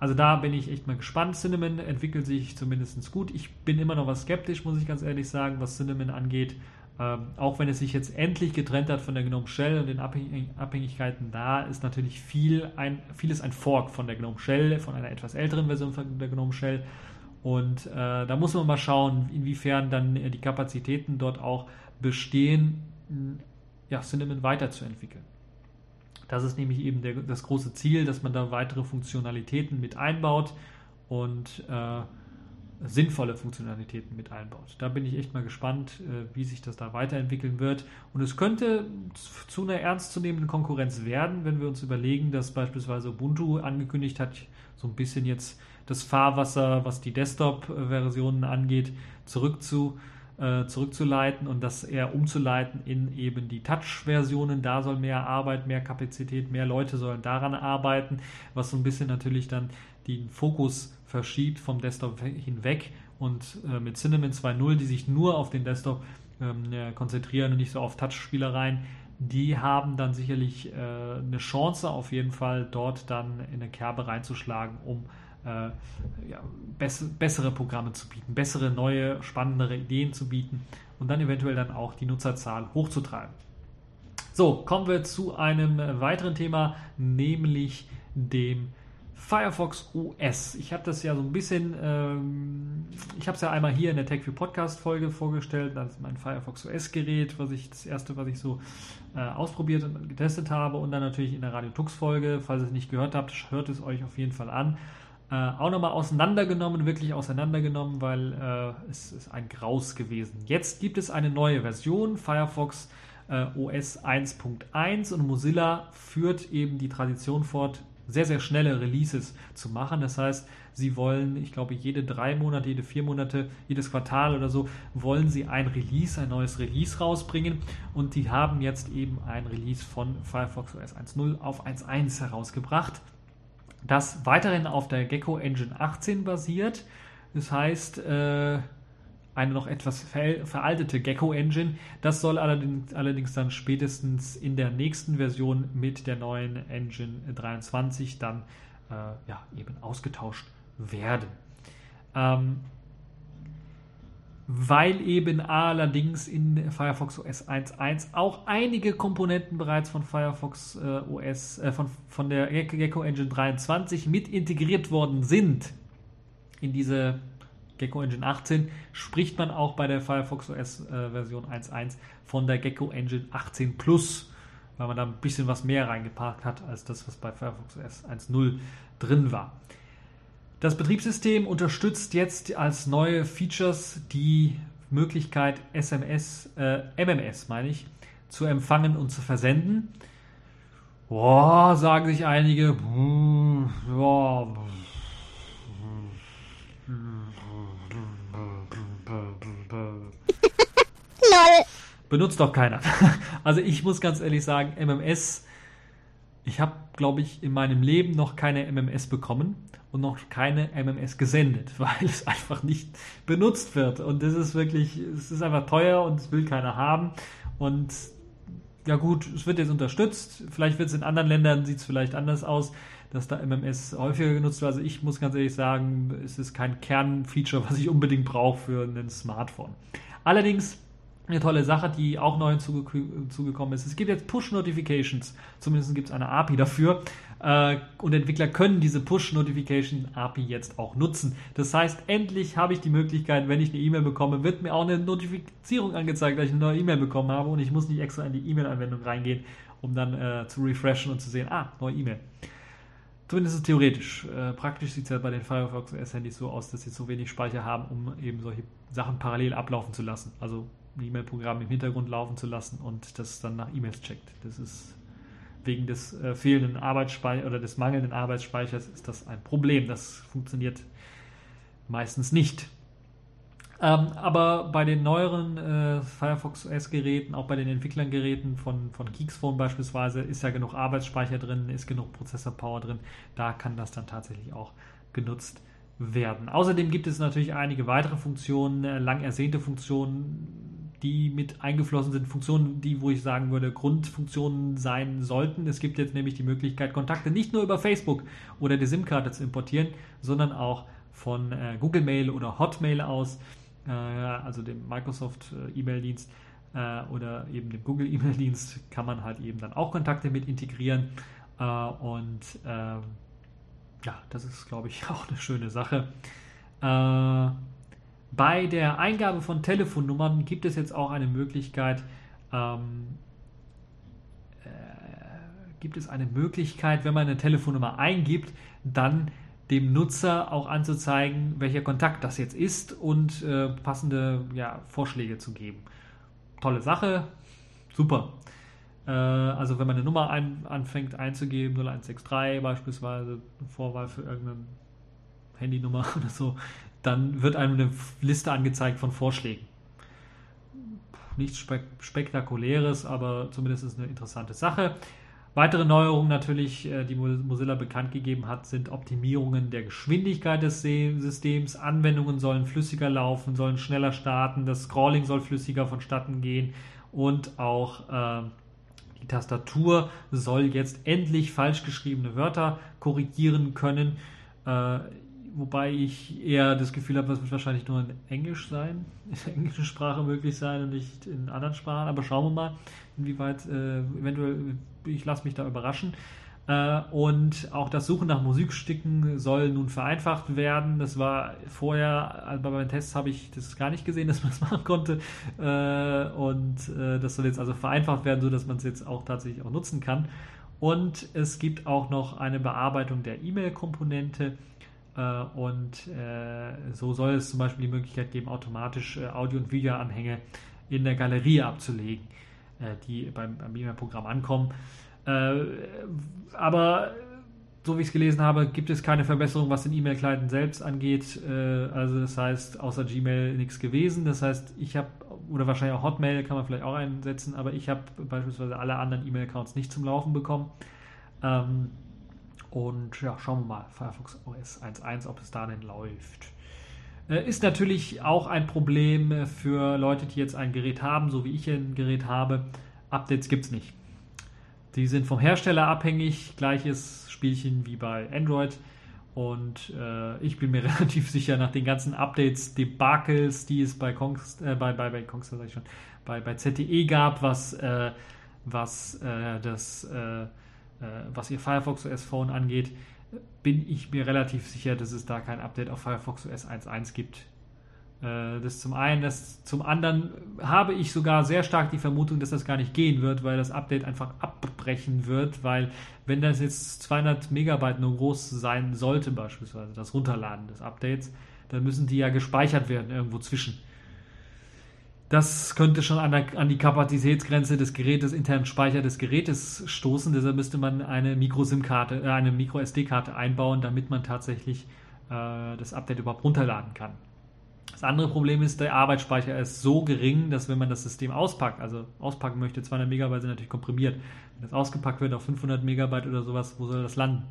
Also da bin ich echt mal gespannt. Cinnamon entwickelt sich zumindest gut. Ich bin immer noch was skeptisch, muss ich ganz ehrlich sagen, was Cinnamon angeht. Ähm, auch wenn es sich jetzt endlich getrennt hat von der GNOME Shell und den Abhängigkeiten, da ist natürlich viel ein, vieles ein Fork von der GNOME Shell, von einer etwas älteren Version von der GNOME Shell. Und äh, da muss man mal schauen, inwiefern dann die Kapazitäten dort auch bestehen, ja, Cinnamon weiterzuentwickeln. Das ist nämlich eben der, das große Ziel, dass man da weitere Funktionalitäten mit einbaut und äh, sinnvolle Funktionalitäten mit einbaut. Da bin ich echt mal gespannt, äh, wie sich das da weiterentwickeln wird. Und es könnte zu einer ernstzunehmenden Konkurrenz werden, wenn wir uns überlegen, dass beispielsweise Ubuntu angekündigt hat, so ein bisschen jetzt das Fahrwasser, was die Desktop-Versionen angeht, zurückzu, äh, zurückzuleiten und das eher umzuleiten in eben die Touch-Versionen. Da soll mehr Arbeit, mehr Kapazität, mehr Leute sollen daran arbeiten, was so ein bisschen natürlich dann den Fokus verschiebt vom Desktop hinweg und äh, mit Cinnamon 2.0, die sich nur auf den Desktop ähm, konzentrieren und nicht so auf Touch-Spielereien, die haben dann sicherlich äh, eine Chance auf jeden Fall dort dann in eine Kerbe reinzuschlagen, um äh, ja, bess bessere Programme zu bieten, bessere, neue, spannendere Ideen zu bieten und dann eventuell dann auch die Nutzerzahl hochzutreiben. So, kommen wir zu einem weiteren Thema, nämlich dem Firefox OS. Ich habe das ja so ein bisschen, ähm, ich habe es ja einmal hier in der TechView Podcast Folge vorgestellt, das ist mein Firefox OS Gerät, was ich das erste, was ich so äh, ausprobiert und getestet habe und dann natürlich in der Radio Tux Folge, falls ihr es nicht gehört habt, hört es euch auf jeden Fall an. Äh, auch nochmal auseinandergenommen, wirklich auseinandergenommen, weil äh, es ist ein Graus gewesen. Jetzt gibt es eine neue Version, Firefox äh, OS 1.1 und Mozilla führt eben die Tradition fort, sehr, sehr schnelle Releases zu machen. Das heißt, sie wollen, ich glaube, jede drei Monate, jede vier Monate, jedes Quartal oder so, wollen sie ein Release, ein neues Release rausbringen. Und die haben jetzt eben ein Release von Firefox OS 1.0 auf 1.1 herausgebracht, das weiterhin auf der Gecko Engine 18 basiert. Das heißt, äh, eine noch etwas veraltete Gecko Engine. Das soll allerdings, allerdings, dann spätestens in der nächsten Version mit der neuen Engine 23 dann äh, ja, eben ausgetauscht werden. Ähm, weil eben allerdings in Firefox OS 1.1 auch einige Komponenten bereits von Firefox äh, OS, äh, von, von der Gecko Engine 23 mit integriert worden sind in diese Gecko Engine 18 spricht man auch bei der Firefox OS äh, Version 1.1 von der Gecko Engine 18 Plus, weil man da ein bisschen was mehr reingepackt hat als das, was bei Firefox OS 1.0 drin war. Das Betriebssystem unterstützt jetzt als neue Features die Möglichkeit SMS, äh, MMS meine ich, zu empfangen und zu versenden. Boah, sagen sich einige, boah, Lol. Benutzt doch keiner. Also ich muss ganz ehrlich sagen, MMS, ich habe, glaube ich, in meinem Leben noch keine MMS bekommen und noch keine MMS gesendet, weil es einfach nicht benutzt wird. Und das ist wirklich, es ist einfach teuer und es will keiner haben. Und ja gut, es wird jetzt unterstützt. Vielleicht wird es in anderen Ländern, sieht es vielleicht anders aus, dass da MMS häufiger genutzt wird. Also ich muss ganz ehrlich sagen, es ist kein Kernfeature, was ich unbedingt brauche für ein Smartphone. Allerdings eine tolle Sache, die auch neu hinzugekommen ist. Es gibt jetzt Push-Notifications. Zumindest gibt es eine API dafür. Äh, und Entwickler können diese Push-Notification-API jetzt auch nutzen. Das heißt, endlich habe ich die Möglichkeit, wenn ich eine E-Mail bekomme, wird mir auch eine Notifizierung angezeigt, dass ich eine neue E-Mail bekommen habe und ich muss nicht extra in die E-Mail-Anwendung reingehen, um dann äh, zu refreshen und zu sehen, ah, neue E-Mail. Zumindest theoretisch. Äh, praktisch sieht es ja bei den Firefox OS-Handys so aus, dass sie so wenig Speicher haben, um eben solche Sachen parallel ablaufen zu lassen. Also E-Mail-Programm im Hintergrund laufen zu lassen und das dann nach E-Mails checkt. Das ist wegen des äh, fehlenden Arbeitsspeichers oder des mangelnden Arbeitsspeichers ist das ein Problem. Das funktioniert meistens nicht. Ähm, aber bei den neueren äh, Firefox OS-Geräten, auch bei den Entwicklern-Geräten von, von Geeksphone beispielsweise, ist ja genug Arbeitsspeicher drin, ist genug Prozessor-Power drin. Da kann das dann tatsächlich auch genutzt werden. Außerdem gibt es natürlich einige weitere Funktionen, äh, lang ersehnte Funktionen, die mit eingeflossen sind, Funktionen, die, wo ich sagen würde, Grundfunktionen sein sollten. Es gibt jetzt nämlich die Möglichkeit, Kontakte nicht nur über Facebook oder die SIM-Karte zu importieren, sondern auch von äh, Google Mail oder Hotmail aus, äh, also dem Microsoft äh, E-Mail-Dienst, äh, oder eben dem Google E-Mail-Dienst kann man halt eben dann auch Kontakte mit integrieren. Äh, und ähm, ja, das ist, glaube ich, auch eine schöne Sache. Bei der Eingabe von Telefonnummern gibt es jetzt auch eine Möglichkeit, ähm, äh, gibt es eine Möglichkeit, wenn man eine Telefonnummer eingibt, dann dem Nutzer auch anzuzeigen, welcher Kontakt das jetzt ist und äh, passende ja, Vorschläge zu geben. Tolle Sache, super. Äh, also wenn man eine Nummer ein, anfängt einzugeben, 0163 beispielsweise, Vorwahl für irgendeine Handynummer oder so, dann wird einem eine Liste angezeigt von Vorschlägen. Nichts Spek Spektakuläres, aber zumindest ist es eine interessante Sache. Weitere Neuerungen natürlich, äh, die Mozilla bekannt gegeben hat, sind Optimierungen der Geschwindigkeit des Systems. Anwendungen sollen flüssiger laufen, sollen schneller starten, das Scrolling soll flüssiger vonstatten gehen und auch äh, die Tastatur soll jetzt endlich falsch geschriebene Wörter korrigieren können. Äh, wobei ich eher das Gefühl habe, das wird wahrscheinlich nur in Englisch sein, in der englischen Sprache möglich sein und nicht in anderen Sprachen. Aber schauen wir mal, inwieweit äh, eventuell, ich lasse mich da überraschen. Äh, und auch das Suchen nach Musikstücken soll nun vereinfacht werden. Das war vorher, also bei meinen Tests habe ich das gar nicht gesehen, dass man das machen konnte. Äh, und äh, das soll jetzt also vereinfacht werden, sodass man es jetzt auch tatsächlich auch nutzen kann. Und es gibt auch noch eine Bearbeitung der E-Mail-Komponente und äh, so soll es zum Beispiel die Möglichkeit geben, automatisch äh, Audio- und Videoanhänge in der Galerie abzulegen, die beim, beim E-Mail-Programm ankommen. aber so wie ich es gelesen habe, gibt es keine Verbesserung, was den E-Mail-Client selbst angeht. also das heißt, außer Gmail nichts gewesen. Das heißt, ich habe, oder wahrscheinlich auch Hotmail kann man vielleicht auch einsetzen, aber ich habe beispielsweise alle anderen E-Mail-Accounts nicht zum Laufen bekommen. Ähm, und ja, schauen wir mal, Firefox OS 1.1, ob es da denn läuft. Äh, ist natürlich auch ein Problem für Leute, die jetzt ein Gerät haben, so wie ich ein Gerät habe. Updates gibt es nicht. Die sind vom Hersteller abhängig, gleiches Spielchen wie bei Android. Und äh, ich bin mir relativ sicher, nach den ganzen Updates, Debakels, die es bei Kongs, äh, bei, bei, bei, Kongs, ich schon, bei, bei ZTE gab, was, äh, was äh, das äh, äh, was ihr Firefox OS Phone angeht, bin ich mir relativ sicher, dass es da kein Update auf Firefox OS 1.1 gibt. Äh, das zum einen, das zum anderen habe ich sogar sehr stark die Vermutung, dass das gar nicht gehen wird, weil das Update einfach abbrechen wird, weil wenn das jetzt 200 Megabyte nur groß sein sollte, beispielsweise das Runterladen des Updates, dann müssen die ja gespeichert werden irgendwo zwischen. Das könnte schon an, der, an die Kapazitätsgrenze des Gerätes, internen Speicher des Gerätes stoßen. Deshalb müsste man eine Micro-SIM-Karte, äh, eine Micro-SD-Karte einbauen, damit man tatsächlich äh, das Update überhaupt runterladen kann. Das andere Problem ist, der Arbeitsspeicher ist so gering, dass wenn man das System auspackt, also auspacken möchte, 200 Megabyte sind natürlich komprimiert. Wenn das ausgepackt wird auf 500 Megabyte oder sowas, wo soll das landen?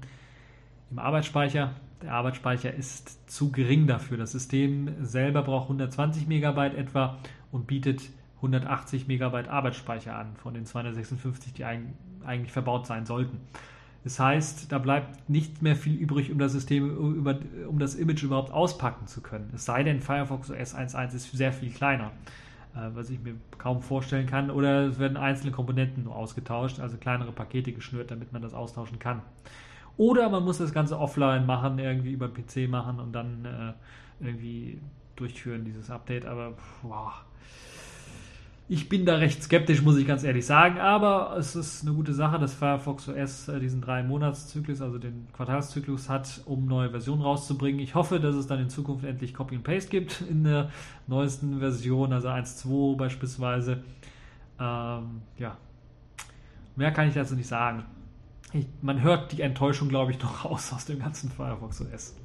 Im Arbeitsspeicher. Der Arbeitsspeicher ist zu gering dafür. Das System selber braucht 120 Megabyte etwa und bietet 180 Megabyte Arbeitsspeicher an von den 256, die eigentlich verbaut sein sollten. Das heißt, da bleibt nicht mehr viel übrig, um das System, um das Image überhaupt auspacken zu können. Es sei denn, Firefox OS 1.1 ist sehr viel kleiner, äh, was ich mir kaum vorstellen kann. Oder es werden einzelne Komponenten nur ausgetauscht, also kleinere Pakete geschnürt, damit man das austauschen kann. Oder man muss das Ganze offline machen, irgendwie über PC machen und dann äh, irgendwie durchführen, dieses Update. Aber wow, ich bin da recht skeptisch, muss ich ganz ehrlich sagen, aber es ist eine gute Sache, dass Firefox OS äh, diesen drei Monatszyklus, also den Quartalszyklus hat, um neue Versionen rauszubringen. Ich hoffe, dass es dann in Zukunft endlich Copy and Paste gibt in der neuesten Version, also 1.2 beispielsweise. Ähm, ja, mehr kann ich dazu nicht sagen. Man hört die Enttäuschung, glaube ich, noch raus aus dem ganzen Firefox OS.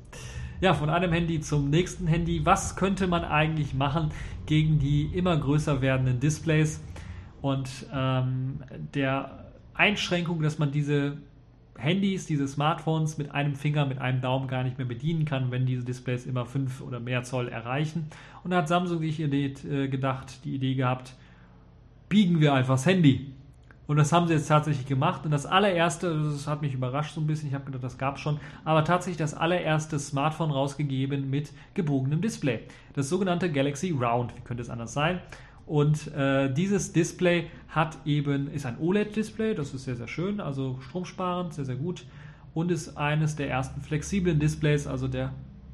Ja, von einem Handy zum nächsten Handy. Was könnte man eigentlich machen gegen die immer größer werdenden Displays und ähm, der Einschränkung, dass man diese Handys, diese Smartphones mit einem Finger, mit einem Daumen gar nicht mehr bedienen kann, wenn diese Displays immer 5 oder mehr Zoll erreichen. Und da hat Samsung sich äh, gedacht, die Idee gehabt, biegen wir einfach das Handy. Und das haben sie jetzt tatsächlich gemacht. Und das allererste, das hat mich überrascht so ein bisschen, ich habe gedacht, das gab es schon, aber tatsächlich das allererste Smartphone rausgegeben mit gebogenem Display. Das sogenannte Galaxy Round, wie könnte es anders sein? Und äh, dieses Display hat eben, ist ein OLED-Display, das ist sehr, sehr schön, also stromsparend, sehr, sehr gut. Und ist eines der ersten flexiblen Displays, also der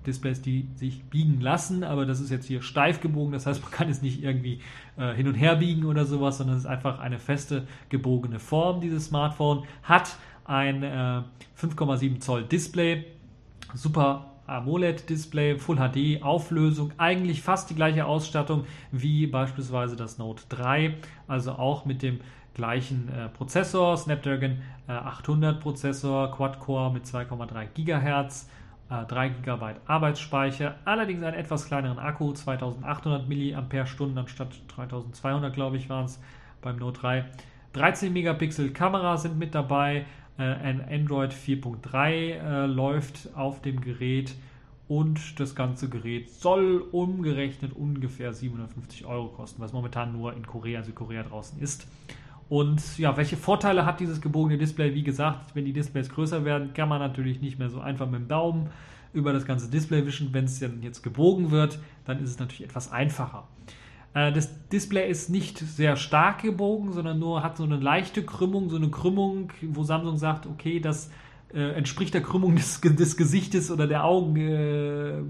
Displays, die sich biegen lassen, aber das ist jetzt hier steif gebogen, das heißt, man kann es nicht irgendwie äh, hin und her biegen oder sowas, sondern es ist einfach eine feste gebogene Form. Dieses Smartphone hat ein äh, 5,7 Zoll Display, super AMOLED-Display, Full HD, Auflösung, eigentlich fast die gleiche Ausstattung wie beispielsweise das Note 3, also auch mit dem gleichen äh, Prozessor, Snapdragon äh, 800 Prozessor, Quad-Core mit 2,3 GHz, äh, 3 GB Arbeitsspeicher, allerdings einen etwas kleineren Akku, 2800 mAh anstatt 3200 glaube ich waren es beim Note 3. 13 Megapixel Kamera sind mit dabei, äh, ein Android 4.3 äh, läuft auf dem Gerät und das ganze Gerät soll umgerechnet ungefähr 750 Euro kosten, was momentan nur in Korea, Südkorea draußen ist. Und ja, welche Vorteile hat dieses gebogene Display? Wie gesagt, wenn die Displays größer werden, kann man natürlich nicht mehr so einfach mit dem Daumen über das ganze Display wischen. Wenn es dann jetzt gebogen wird, dann ist es natürlich etwas einfacher. Äh, das Display ist nicht sehr stark gebogen, sondern nur hat so eine leichte Krümmung, so eine Krümmung, wo Samsung sagt, okay, das äh, entspricht der Krümmung des, des Gesichtes oder der Augenpartien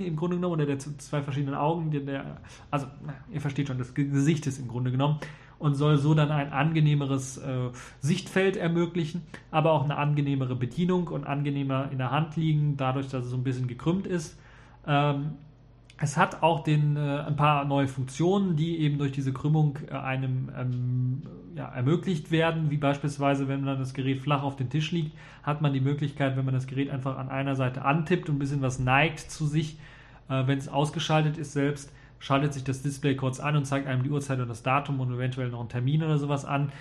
äh, im Grunde genommen oder der zwei verschiedenen Augen, der, also ihr versteht schon, des Gesichtes im Grunde genommen und soll so dann ein angenehmeres äh, Sichtfeld ermöglichen, aber auch eine angenehmere Bedienung und angenehmer in der Hand liegen, dadurch, dass es so ein bisschen gekrümmt ist. Ähm, es hat auch den, äh, ein paar neue Funktionen, die eben durch diese Krümmung äh, einem ähm, ja, ermöglicht werden, wie beispielsweise, wenn dann das Gerät flach auf dem Tisch liegt, hat man die Möglichkeit, wenn man das Gerät einfach an einer Seite antippt und ein bisschen was neigt zu sich, äh, wenn es ausgeschaltet ist selbst, schaltet sich das Display kurz an und zeigt einem die Uhrzeit und das Datum und eventuell noch einen Termin oder sowas an.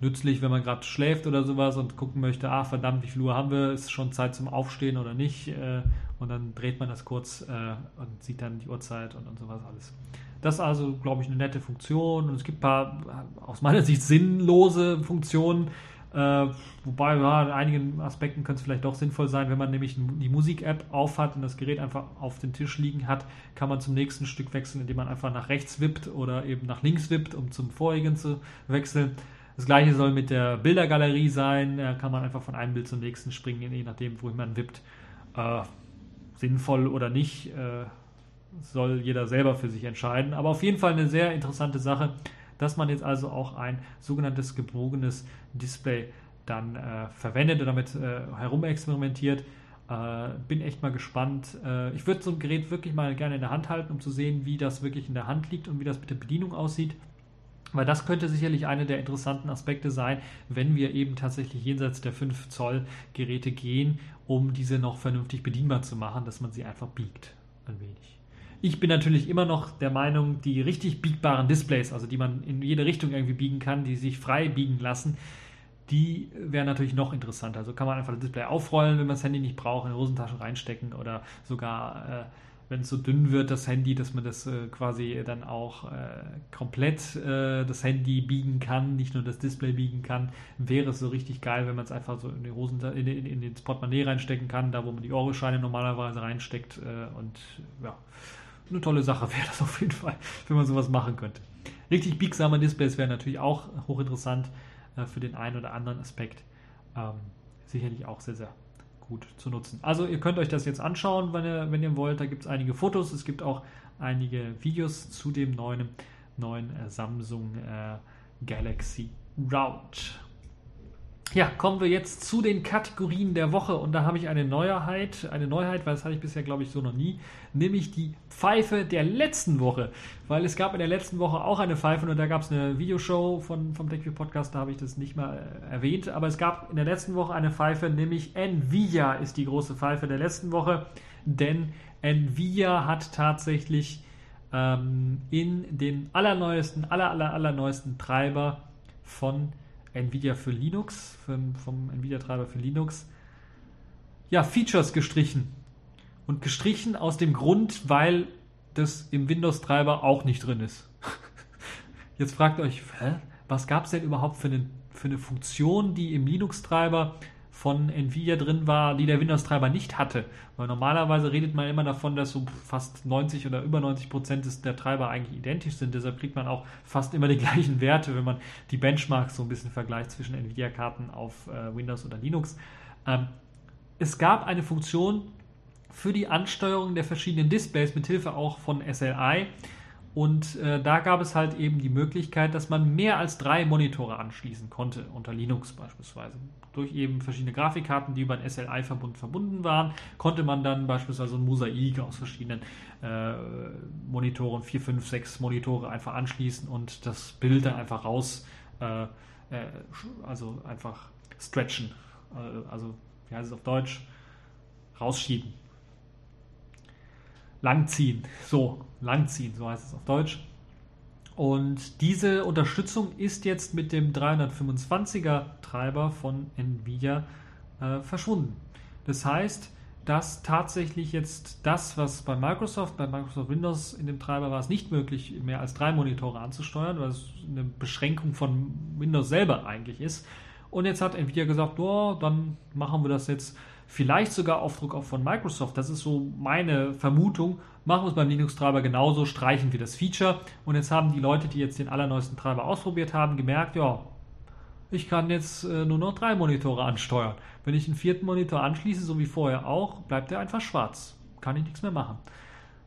Nützlich, wenn man gerade schläft oder sowas und gucken möchte, ah verdammt, wie viel Uhr haben wir, ist schon Zeit zum Aufstehen oder nicht. Äh, und dann dreht man das kurz äh, und sieht dann die Uhrzeit und, und sowas alles. Das ist also, glaube ich, eine nette Funktion und es gibt ein paar aus meiner Sicht sinnlose Funktionen, äh, wobei, ja, in einigen Aspekten könnte es vielleicht doch sinnvoll sein, wenn man nämlich die Musik-App aufhat und das Gerät einfach auf den Tisch liegen hat, kann man zum nächsten Stück wechseln, indem man einfach nach rechts wippt oder eben nach links wippt, um zum vorigen zu wechseln. Das gleiche soll mit der Bildergalerie sein. Da kann man einfach von einem Bild zum nächsten springen, je nachdem, wohin man wippt. Äh, sinnvoll oder nicht, äh, soll jeder selber für sich entscheiden. Aber auf jeden Fall eine sehr interessante Sache dass man jetzt also auch ein sogenanntes gebogenes Display dann äh, verwendet und damit äh, herumexperimentiert. Äh, bin echt mal gespannt. Äh, ich würde so ein Gerät wirklich mal gerne in der Hand halten, um zu sehen, wie das wirklich in der Hand liegt und wie das mit der Bedienung aussieht. Weil das könnte sicherlich einer der interessanten Aspekte sein, wenn wir eben tatsächlich jenseits der 5 Zoll Geräte gehen, um diese noch vernünftig bedienbar zu machen, dass man sie einfach biegt. Ein wenig. Ich bin natürlich immer noch der Meinung, die richtig biegbaren Displays, also die man in jede Richtung irgendwie biegen kann, die sich frei biegen lassen, die wären natürlich noch interessanter. Also kann man einfach das Display aufrollen, wenn man das Handy nicht braucht, in die Hosentasche reinstecken oder sogar, äh, wenn es so dünn wird, das Handy, dass man das äh, quasi dann auch äh, komplett äh, das Handy biegen kann, nicht nur das Display biegen kann. Wäre es so richtig geil, wenn man es einfach so in die Hosen, in, in, in den Portemonnaie reinstecken kann, da wo man die Euroscheine normalerweise reinsteckt äh, und ja eine tolle Sache wäre das auf jeden Fall, wenn man sowas machen könnte. Richtig biegsame Displays wären natürlich auch hochinteressant äh, für den einen oder anderen Aspekt. Ähm, sicherlich auch sehr, sehr gut zu nutzen. Also ihr könnt euch das jetzt anschauen, wenn ihr, wenn ihr wollt. Da gibt es einige Fotos. Es gibt auch einige Videos zu dem neuen, neuen äh, Samsung äh, Galaxy Route. Ja, kommen wir jetzt zu den Kategorien der Woche. Und da habe ich eine Neuheit, eine Neuheit, weil das hatte ich bisher glaube ich so noch nie, nämlich die Pfeife der letzten Woche, weil es gab in der letzten Woche auch eine Pfeife und da gab es eine Videoshow von, vom TechView Podcast, da habe ich das nicht mal erwähnt, aber es gab in der letzten Woche eine Pfeife, nämlich Nvidia ist die große Pfeife der letzten Woche, denn Nvidia hat tatsächlich ähm, in dem allerneuesten, aller, aller, allerneuesten Treiber von Nvidia für Linux, vom, vom Nvidia-Treiber für Linux, ja, Features gestrichen. Und gestrichen aus dem Grund, weil das im Windows-Treiber auch nicht drin ist. Jetzt fragt euch, hä? was gab es denn überhaupt für eine, für eine Funktion, die im Linux-Treiber von Nvidia drin war, die der Windows-Treiber nicht hatte. Weil normalerweise redet man immer davon, dass so fast 90 oder über 90 Prozent der Treiber eigentlich identisch sind. Deshalb kriegt man auch fast immer die gleichen Werte, wenn man die Benchmarks so ein bisschen vergleicht zwischen Nvidia-Karten auf äh, Windows oder Linux. Ähm, es gab eine Funktion für die Ansteuerung der verschiedenen Displays mit Hilfe auch von SLI. Und äh, da gab es halt eben die Möglichkeit, dass man mehr als drei Monitore anschließen konnte, unter Linux beispielsweise. Durch eben verschiedene Grafikkarten, die über ein SLI-Verbund verbunden waren, konnte man dann beispielsweise ein Mosaik aus verschiedenen äh, Monitoren, vier, fünf, sechs Monitore einfach anschließen und das Bild dann einfach raus, äh, äh also einfach stretchen. Äh, also, wie heißt es auf Deutsch? Rausschieben langziehen. So, langziehen, so heißt es auf Deutsch. Und diese Unterstützung ist jetzt mit dem 325er Treiber von Nvidia äh, verschwunden. Das heißt, dass tatsächlich jetzt das, was bei Microsoft, bei Microsoft Windows in dem Treiber war, es nicht möglich, mehr als drei Monitore anzusteuern, weil es eine Beschränkung von Windows selber eigentlich ist. Und jetzt hat Nvidia gesagt, oh, dann machen wir das jetzt vielleicht sogar Aufdruck auch von Microsoft. Das ist so meine Vermutung. Machen wir es beim Linux-Treiber genauso, streichen wir das Feature. Und jetzt haben die Leute, die jetzt den allerneuesten Treiber ausprobiert haben, gemerkt, ja, ich kann jetzt äh, nur noch drei Monitore ansteuern. Wenn ich einen vierten Monitor anschließe, so wie vorher auch, bleibt er einfach schwarz. Kann ich nichts mehr machen.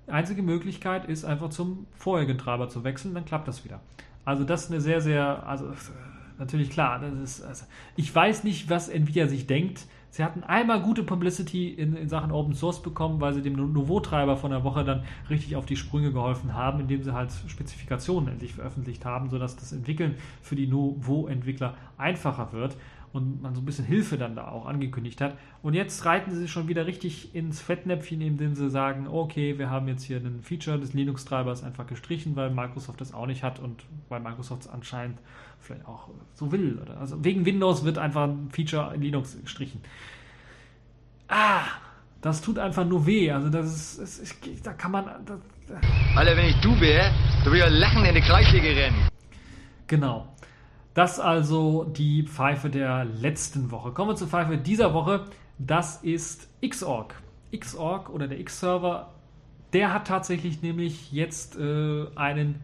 Die einzige Möglichkeit ist einfach zum vorherigen Treiber zu wechseln, dann klappt das wieder. Also das ist eine sehr, sehr, also natürlich klar, ist, also ich weiß nicht, was Nvidia sich denkt, Sie hatten einmal gute Publicity in, in Sachen Open Source bekommen, weil sie dem Nouveau-Treiber von der Woche dann richtig auf die Sprünge geholfen haben, indem sie halt Spezifikationen endlich veröffentlicht haben, sodass das Entwickeln für die Nouveau-Entwickler einfacher wird und man so ein bisschen Hilfe dann da auch angekündigt hat. Und jetzt reiten sie schon wieder richtig ins Fettnäpfchen, indem sie sagen, okay, wir haben jetzt hier ein Feature des Linux-Treibers einfach gestrichen, weil Microsoft das auch nicht hat und weil Microsoft es anscheinend vielleicht auch so will. Oder? Also wegen Windows wird einfach ein Feature in Linux gestrichen. Ah, das tut einfach nur weh. Also das ist, das ist da kann man. Das, Alter, wenn ich du wäre, du würde ja lachen in die Kreissäge rennen. Genau. Das also die Pfeife der letzten Woche. Kommen wir zur Pfeife dieser Woche. Das ist Xorg. Xorg oder der X-Server, der hat tatsächlich nämlich jetzt äh, einen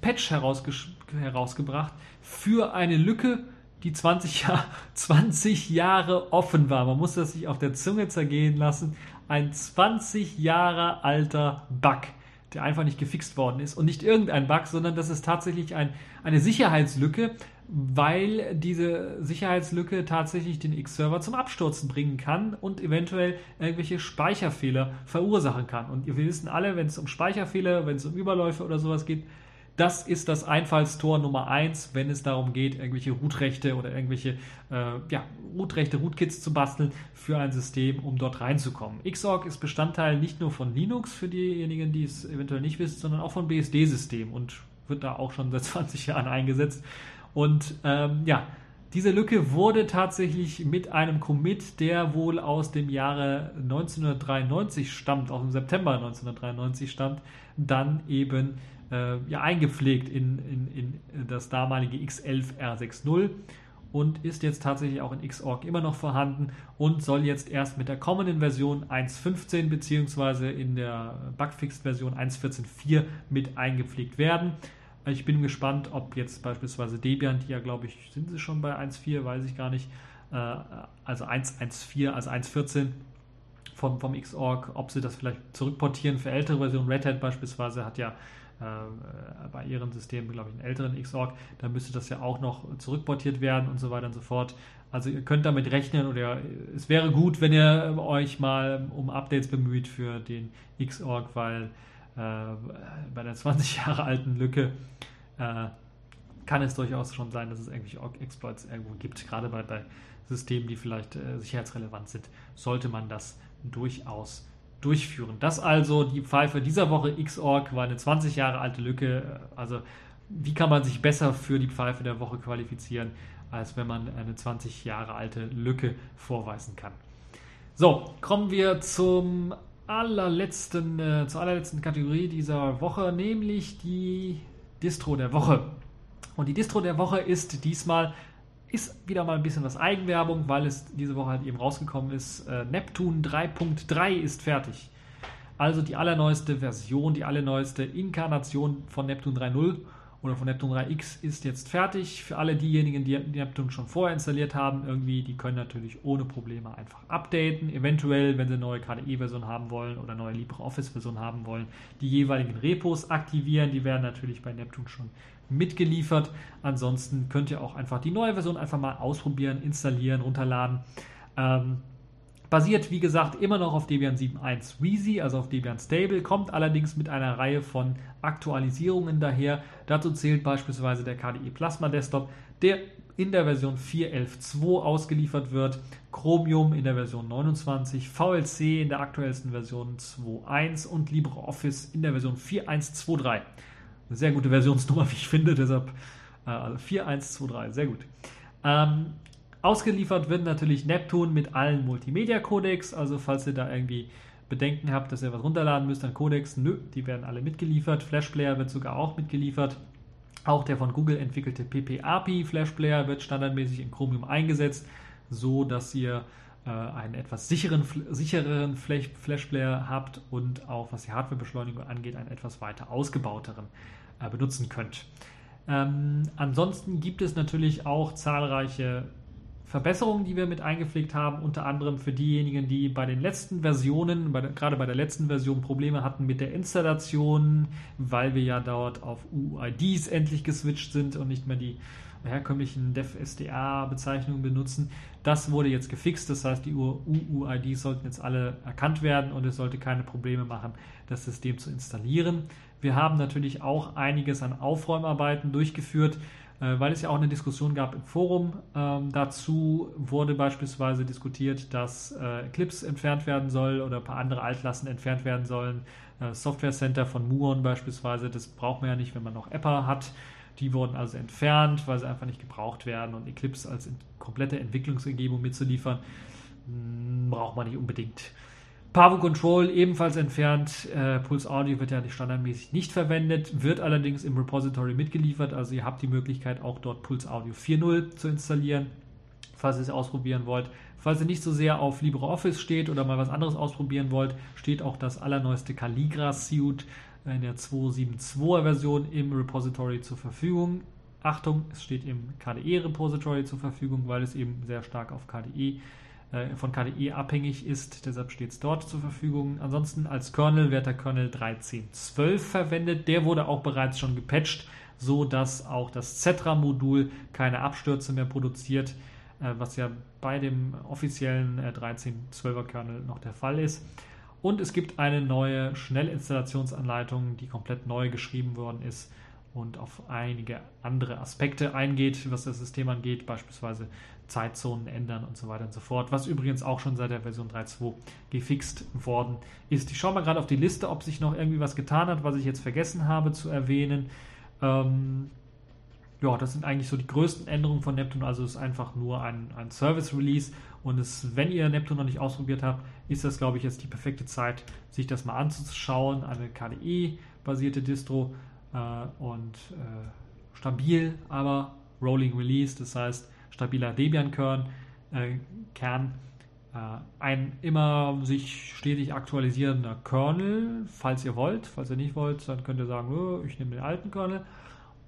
Patch herausgebracht für eine Lücke, die 20, Jahr, 20 Jahre offen war. Man muss das sich auf der Zunge zergehen lassen. Ein 20 Jahre alter Bug, der einfach nicht gefixt worden ist. Und nicht irgendein Bug, sondern das ist tatsächlich ein, eine Sicherheitslücke, weil diese Sicherheitslücke tatsächlich den X-Server zum Abstürzen bringen kann und eventuell irgendwelche Speicherfehler verursachen kann. Und wir wissen alle, wenn es um Speicherfehler, wenn es um Überläufe oder sowas geht, das ist das Einfallstor Nummer eins, wenn es darum geht, irgendwelche Rootrechte oder irgendwelche äh, ja, Rootrechte, Rootkits zu basteln für ein System, um dort reinzukommen. Xorg ist Bestandteil nicht nur von Linux für diejenigen, die es eventuell nicht wissen, sondern auch von BSD-Systemen und wird da auch schon seit 20 Jahren eingesetzt. Und ähm, ja, diese Lücke wurde tatsächlich mit einem Commit, der wohl aus dem Jahre 1993 stammt, aus dem September 1993 stammt, dann eben äh, ja, eingepflegt in, in, in das damalige X11R60 und ist jetzt tatsächlich auch in Xorg immer noch vorhanden und soll jetzt erst mit der kommenden Version 1.15 bzw. in der Bugfixed-Version 1.14.4 mit eingepflegt werden. Ich bin gespannt, ob jetzt beispielsweise Debian, die ja glaube ich, sind sie schon bei 1.4, weiß ich gar nicht, äh, also 1.1.4, also 1.14 vom, vom Xorg, ob sie das vielleicht zurückportieren für ältere Versionen. Red Hat beispielsweise hat ja bei ihren Systemen, glaube ich, einen älteren Xorg, da müsste das ja auch noch zurückportiert werden und so weiter und so fort. Also ihr könnt damit rechnen oder es wäre gut, wenn ihr euch mal um Updates bemüht für den Xorg, weil äh, bei der 20 Jahre alten Lücke äh, kann es durchaus schon sein, dass es irgendwelche Exploits irgendwo gibt, gerade bei, bei Systemen, die vielleicht äh, sicherheitsrelevant sind, sollte man das durchaus durchführen. Das also die Pfeife dieser Woche Xorg war eine 20 Jahre alte Lücke. Also wie kann man sich besser für die Pfeife der Woche qualifizieren, als wenn man eine 20 Jahre alte Lücke vorweisen kann. So, kommen wir zum allerletzten, äh, zur allerletzten Kategorie dieser Woche, nämlich die Distro der Woche. Und die Distro der Woche ist diesmal ist wieder mal ein bisschen was Eigenwerbung, weil es diese Woche halt eben rausgekommen ist. Äh, Neptune 3.3 ist fertig. Also die allerneueste Version, die allerneueste Inkarnation von Neptune 3.0 oder von Neptune 3X ist jetzt fertig. Für alle diejenigen, die Neptune schon vorher installiert haben, irgendwie, die können natürlich ohne Probleme einfach updaten. Eventuell, wenn sie eine neue KDE-Version haben wollen oder neue LibreOffice-Version haben wollen, die jeweiligen Repos aktivieren. Die werden natürlich bei Neptune schon mitgeliefert. Ansonsten könnt ihr auch einfach die neue Version einfach mal ausprobieren, installieren, runterladen. Ähm, Basiert, wie gesagt, immer noch auf Debian 7.1 Wheezy, also auf Debian Stable, kommt allerdings mit einer Reihe von Aktualisierungen daher. Dazu zählt beispielsweise der KDE Plasma Desktop, der in der Version 4.11.2 ausgeliefert wird, Chromium in der Version 29, VLC in der aktuellsten Version 2.1 und LibreOffice in der Version 4.1.2.3. Eine sehr gute Versionsnummer, wie ich finde, deshalb äh, 4.1.2.3, also sehr gut. Ähm, Ausgeliefert wird natürlich Neptune mit allen Multimedia-Codecs, also falls ihr da irgendwie Bedenken habt, dass ihr was runterladen müsst an Codecs, nö, die werden alle mitgeliefert. Flashplayer wird sogar auch mitgeliefert. Auch der von Google entwickelte PP-API Flashplayer wird standardmäßig in Chromium eingesetzt, so dass ihr äh, einen etwas sicheren, sichereren Flashplayer habt und auch was die Hardwarebeschleunigung angeht, einen etwas weiter ausgebauteren benutzen könnt. Ähm, ansonsten gibt es natürlich auch zahlreiche Verbesserungen, die wir mit eingepflegt haben, unter anderem für diejenigen, die bei den letzten Versionen, bei gerade bei der letzten Version Probleme hatten mit der Installation, weil wir ja dort auf UUIDs endlich geswitcht sind und nicht mehr die herkömmlichen Dev-SDA-Bezeichnungen benutzen. Das wurde jetzt gefixt, das heißt, die UUIDs sollten jetzt alle erkannt werden und es sollte keine Probleme machen, das System zu installieren. Wir haben natürlich auch einiges an Aufräumarbeiten durchgeführt äh, weil es ja auch eine Diskussion gab im Forum. Ähm, dazu wurde beispielsweise diskutiert, dass äh, Clips entfernt werden soll oder ein paar andere Altlasten entfernt werden sollen. Äh, Software Center von Muon beispielsweise, das braucht man ja nicht, wenn man noch Apple hat. Die wurden also entfernt, weil sie einfach nicht gebraucht werden und Eclipse als komplette Entwicklungsumgebung mitzuliefern, hm, braucht man nicht unbedingt. Pavo Control ebenfalls entfernt. Äh, Pulse Audio wird ja standardmäßig nicht verwendet, wird allerdings im Repository mitgeliefert. Also ihr habt die Möglichkeit auch dort Pulse Audio 4.0 zu installieren, falls ihr es ausprobieren wollt. Falls ihr nicht so sehr auf LibreOffice steht oder mal was anderes ausprobieren wollt, steht auch das allerneueste Calligra Suite in der 2.7.2er Version im Repository zur Verfügung. Achtung, es steht im KDE Repository zur Verfügung, weil es eben sehr stark auf KDE von KDE abhängig ist, deshalb steht es dort zur Verfügung. Ansonsten als Kernel wird der Kernel 13.12 verwendet. Der wurde auch bereits schon gepatcht, so dass auch das Cetra-Modul keine Abstürze mehr produziert, äh, was ja bei dem offiziellen 13.12er äh, Kernel noch der Fall ist. Und es gibt eine neue Schnellinstallationsanleitung, die komplett neu geschrieben worden ist und auf einige andere Aspekte eingeht, was das System angeht, beispielsweise Zeitzonen ändern und so weiter und so fort, was übrigens auch schon seit der Version 3.2 gefixt worden ist. Ich schaue mal gerade auf die Liste, ob sich noch irgendwie was getan hat, was ich jetzt vergessen habe zu erwähnen. Ähm, ja, das sind eigentlich so die größten Änderungen von Neptune. Also es ist einfach nur ein, ein Service-Release. Und es, wenn ihr Neptune noch nicht ausprobiert habt, ist das, glaube ich, jetzt die perfekte Zeit, sich das mal anzuschauen. Eine KDE-basierte Distro und äh, stabil, aber Rolling Release. Das heißt, stabiler Debian-Kern, äh, Kern, äh, ein immer sich stetig aktualisierender Kernel, falls ihr wollt. Falls ihr nicht wollt, dann könnt ihr sagen, oh, ich nehme den alten Kernel.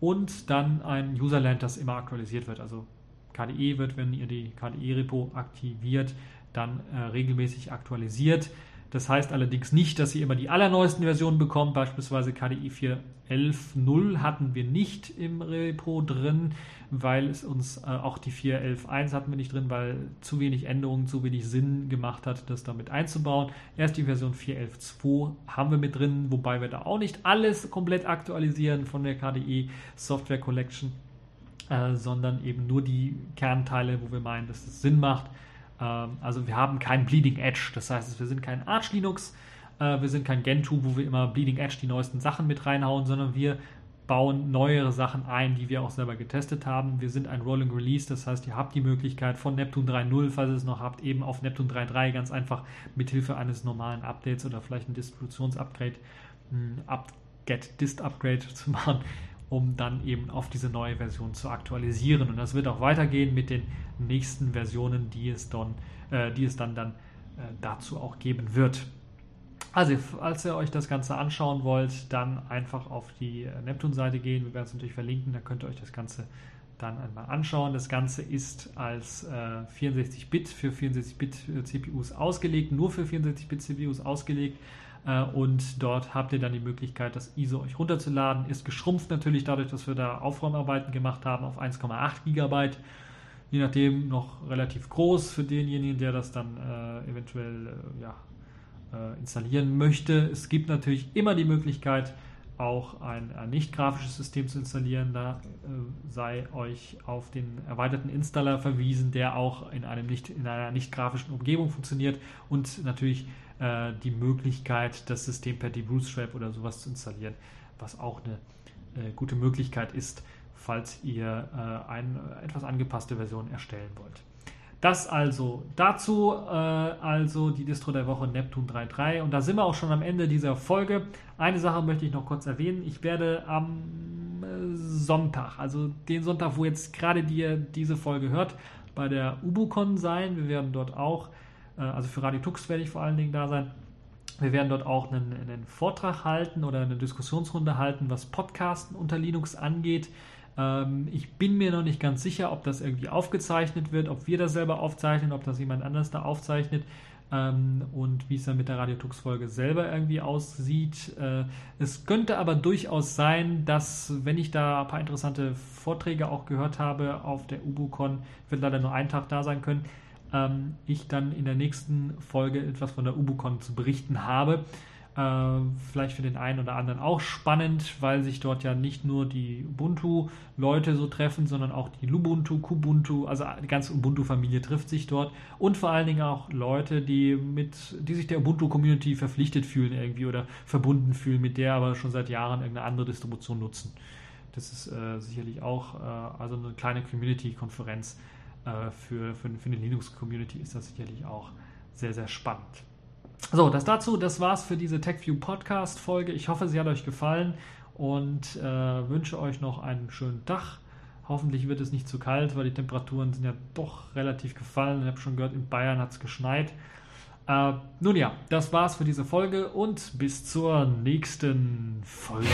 Und dann ein Userland, das immer aktualisiert wird. Also KDE wird, wenn ihr die KDE-Repo aktiviert, dann äh, regelmäßig aktualisiert. Das heißt allerdings nicht, dass ihr immer die allerneuesten Versionen bekommt. Beispielsweise KDE 4.11.0 hatten wir nicht im Repo drin, weil es uns äh, auch die 4.11.1 hatten wir nicht drin, weil zu wenig Änderungen, zu wenig Sinn gemacht hat, das damit einzubauen. Erst die Version 4.11.2 haben wir mit drin, wobei wir da auch nicht alles komplett aktualisieren von der KDE Software Collection, äh, sondern eben nur die Kernteile, wo wir meinen, dass das Sinn macht. Ähm, also wir haben kein Bleeding Edge, das heißt, wir sind kein Arch Linux, äh, wir sind kein Gentoo, wo wir immer Bleeding Edge die neuesten Sachen mit reinhauen, sondern wir bauen neuere Sachen ein, die wir auch selber getestet haben. Wir sind ein Rolling Release, das heißt, ihr habt die Möglichkeit von Neptune 3.0, falls ihr es noch habt, eben auf Neptune 3.3 ganz einfach mit Hilfe eines normalen Updates oder vielleicht ein Distributionsupgrade, ein Up Get Dist Upgrade zu machen um dann eben auf diese neue Version zu aktualisieren. Und das wird auch weitergehen mit den nächsten Versionen, die es dann, äh, die es dann, dann äh, dazu auch geben wird. Also, als ihr euch das Ganze anschauen wollt, dann einfach auf die äh, Neptun-Seite gehen. Wir werden es natürlich verlinken, da könnt ihr euch das Ganze dann einmal anschauen. Das Ganze ist als äh, 64-Bit für 64-Bit-CPUs ausgelegt, nur für 64-Bit-CPUs ausgelegt. Äh, und dort habt ihr dann die Möglichkeit, das ISO euch runterzuladen. Ist geschrumpft natürlich dadurch, dass wir da Aufräumarbeiten gemacht haben auf 1,8 GB. Je nachdem noch relativ groß für denjenigen, der das dann äh, eventuell äh, ja, äh, installieren möchte. Es gibt natürlich immer die Möglichkeit, auch ein, ein nicht grafisches System zu installieren. Da äh, sei euch auf den erweiterten Installer verwiesen, der auch in, einem nicht, in einer nicht grafischen Umgebung funktioniert und natürlich äh, die Möglichkeit, das System per Debootstrap oder sowas zu installieren, was auch eine äh, gute Möglichkeit ist, falls ihr äh, eine etwas angepasste Version erstellen wollt. Das also dazu, äh, also die Distro der Woche Neptun 3.3. Und da sind wir auch schon am Ende dieser Folge. Eine Sache möchte ich noch kurz erwähnen. Ich werde am äh, Sonntag, also den Sonntag, wo jetzt gerade die, diese Folge hört, bei der UbuCon sein. Wir werden dort auch, also für Radio Tux werde ich vor allen Dingen da sein. Wir werden dort auch einen, einen Vortrag halten oder eine Diskussionsrunde halten, was Podcasten unter Linux angeht. Ähm, ich bin mir noch nicht ganz sicher, ob das irgendwie aufgezeichnet wird, ob wir das selber aufzeichnen, ob das jemand anders da aufzeichnet ähm, und wie es dann mit der Radiotux-Folge selber irgendwie aussieht. Äh, es könnte aber durchaus sein, dass, wenn ich da ein paar interessante Vorträge auch gehört habe auf der UbuCon, wird leider nur einen Tag da sein können, ähm, ich dann in der nächsten Folge etwas von der UbuCon zu berichten habe. Äh, vielleicht für den einen oder anderen auch spannend, weil sich dort ja nicht nur die Ubuntu-Leute so treffen, sondern auch die Lubuntu, Kubuntu, also die ganze Ubuntu-Familie trifft sich dort und vor allen Dingen auch Leute, die mit, die sich der Ubuntu-Community verpflichtet fühlen irgendwie oder verbunden fühlen, mit der aber schon seit Jahren irgendeine andere Distribution nutzen. Das ist äh, sicherlich auch äh, also eine kleine Community-Konferenz für, für, für eine Linux-Community ist das sicherlich auch sehr, sehr spannend. So, das dazu, das war's für diese TechView Podcast Folge. Ich hoffe, sie hat euch gefallen und äh, wünsche euch noch einen schönen Tag. Hoffentlich wird es nicht zu kalt, weil die Temperaturen sind ja doch relativ gefallen. Ich habe schon gehört, in Bayern hat es geschneit. Äh, nun ja, das war's für diese Folge und bis zur nächsten Folge.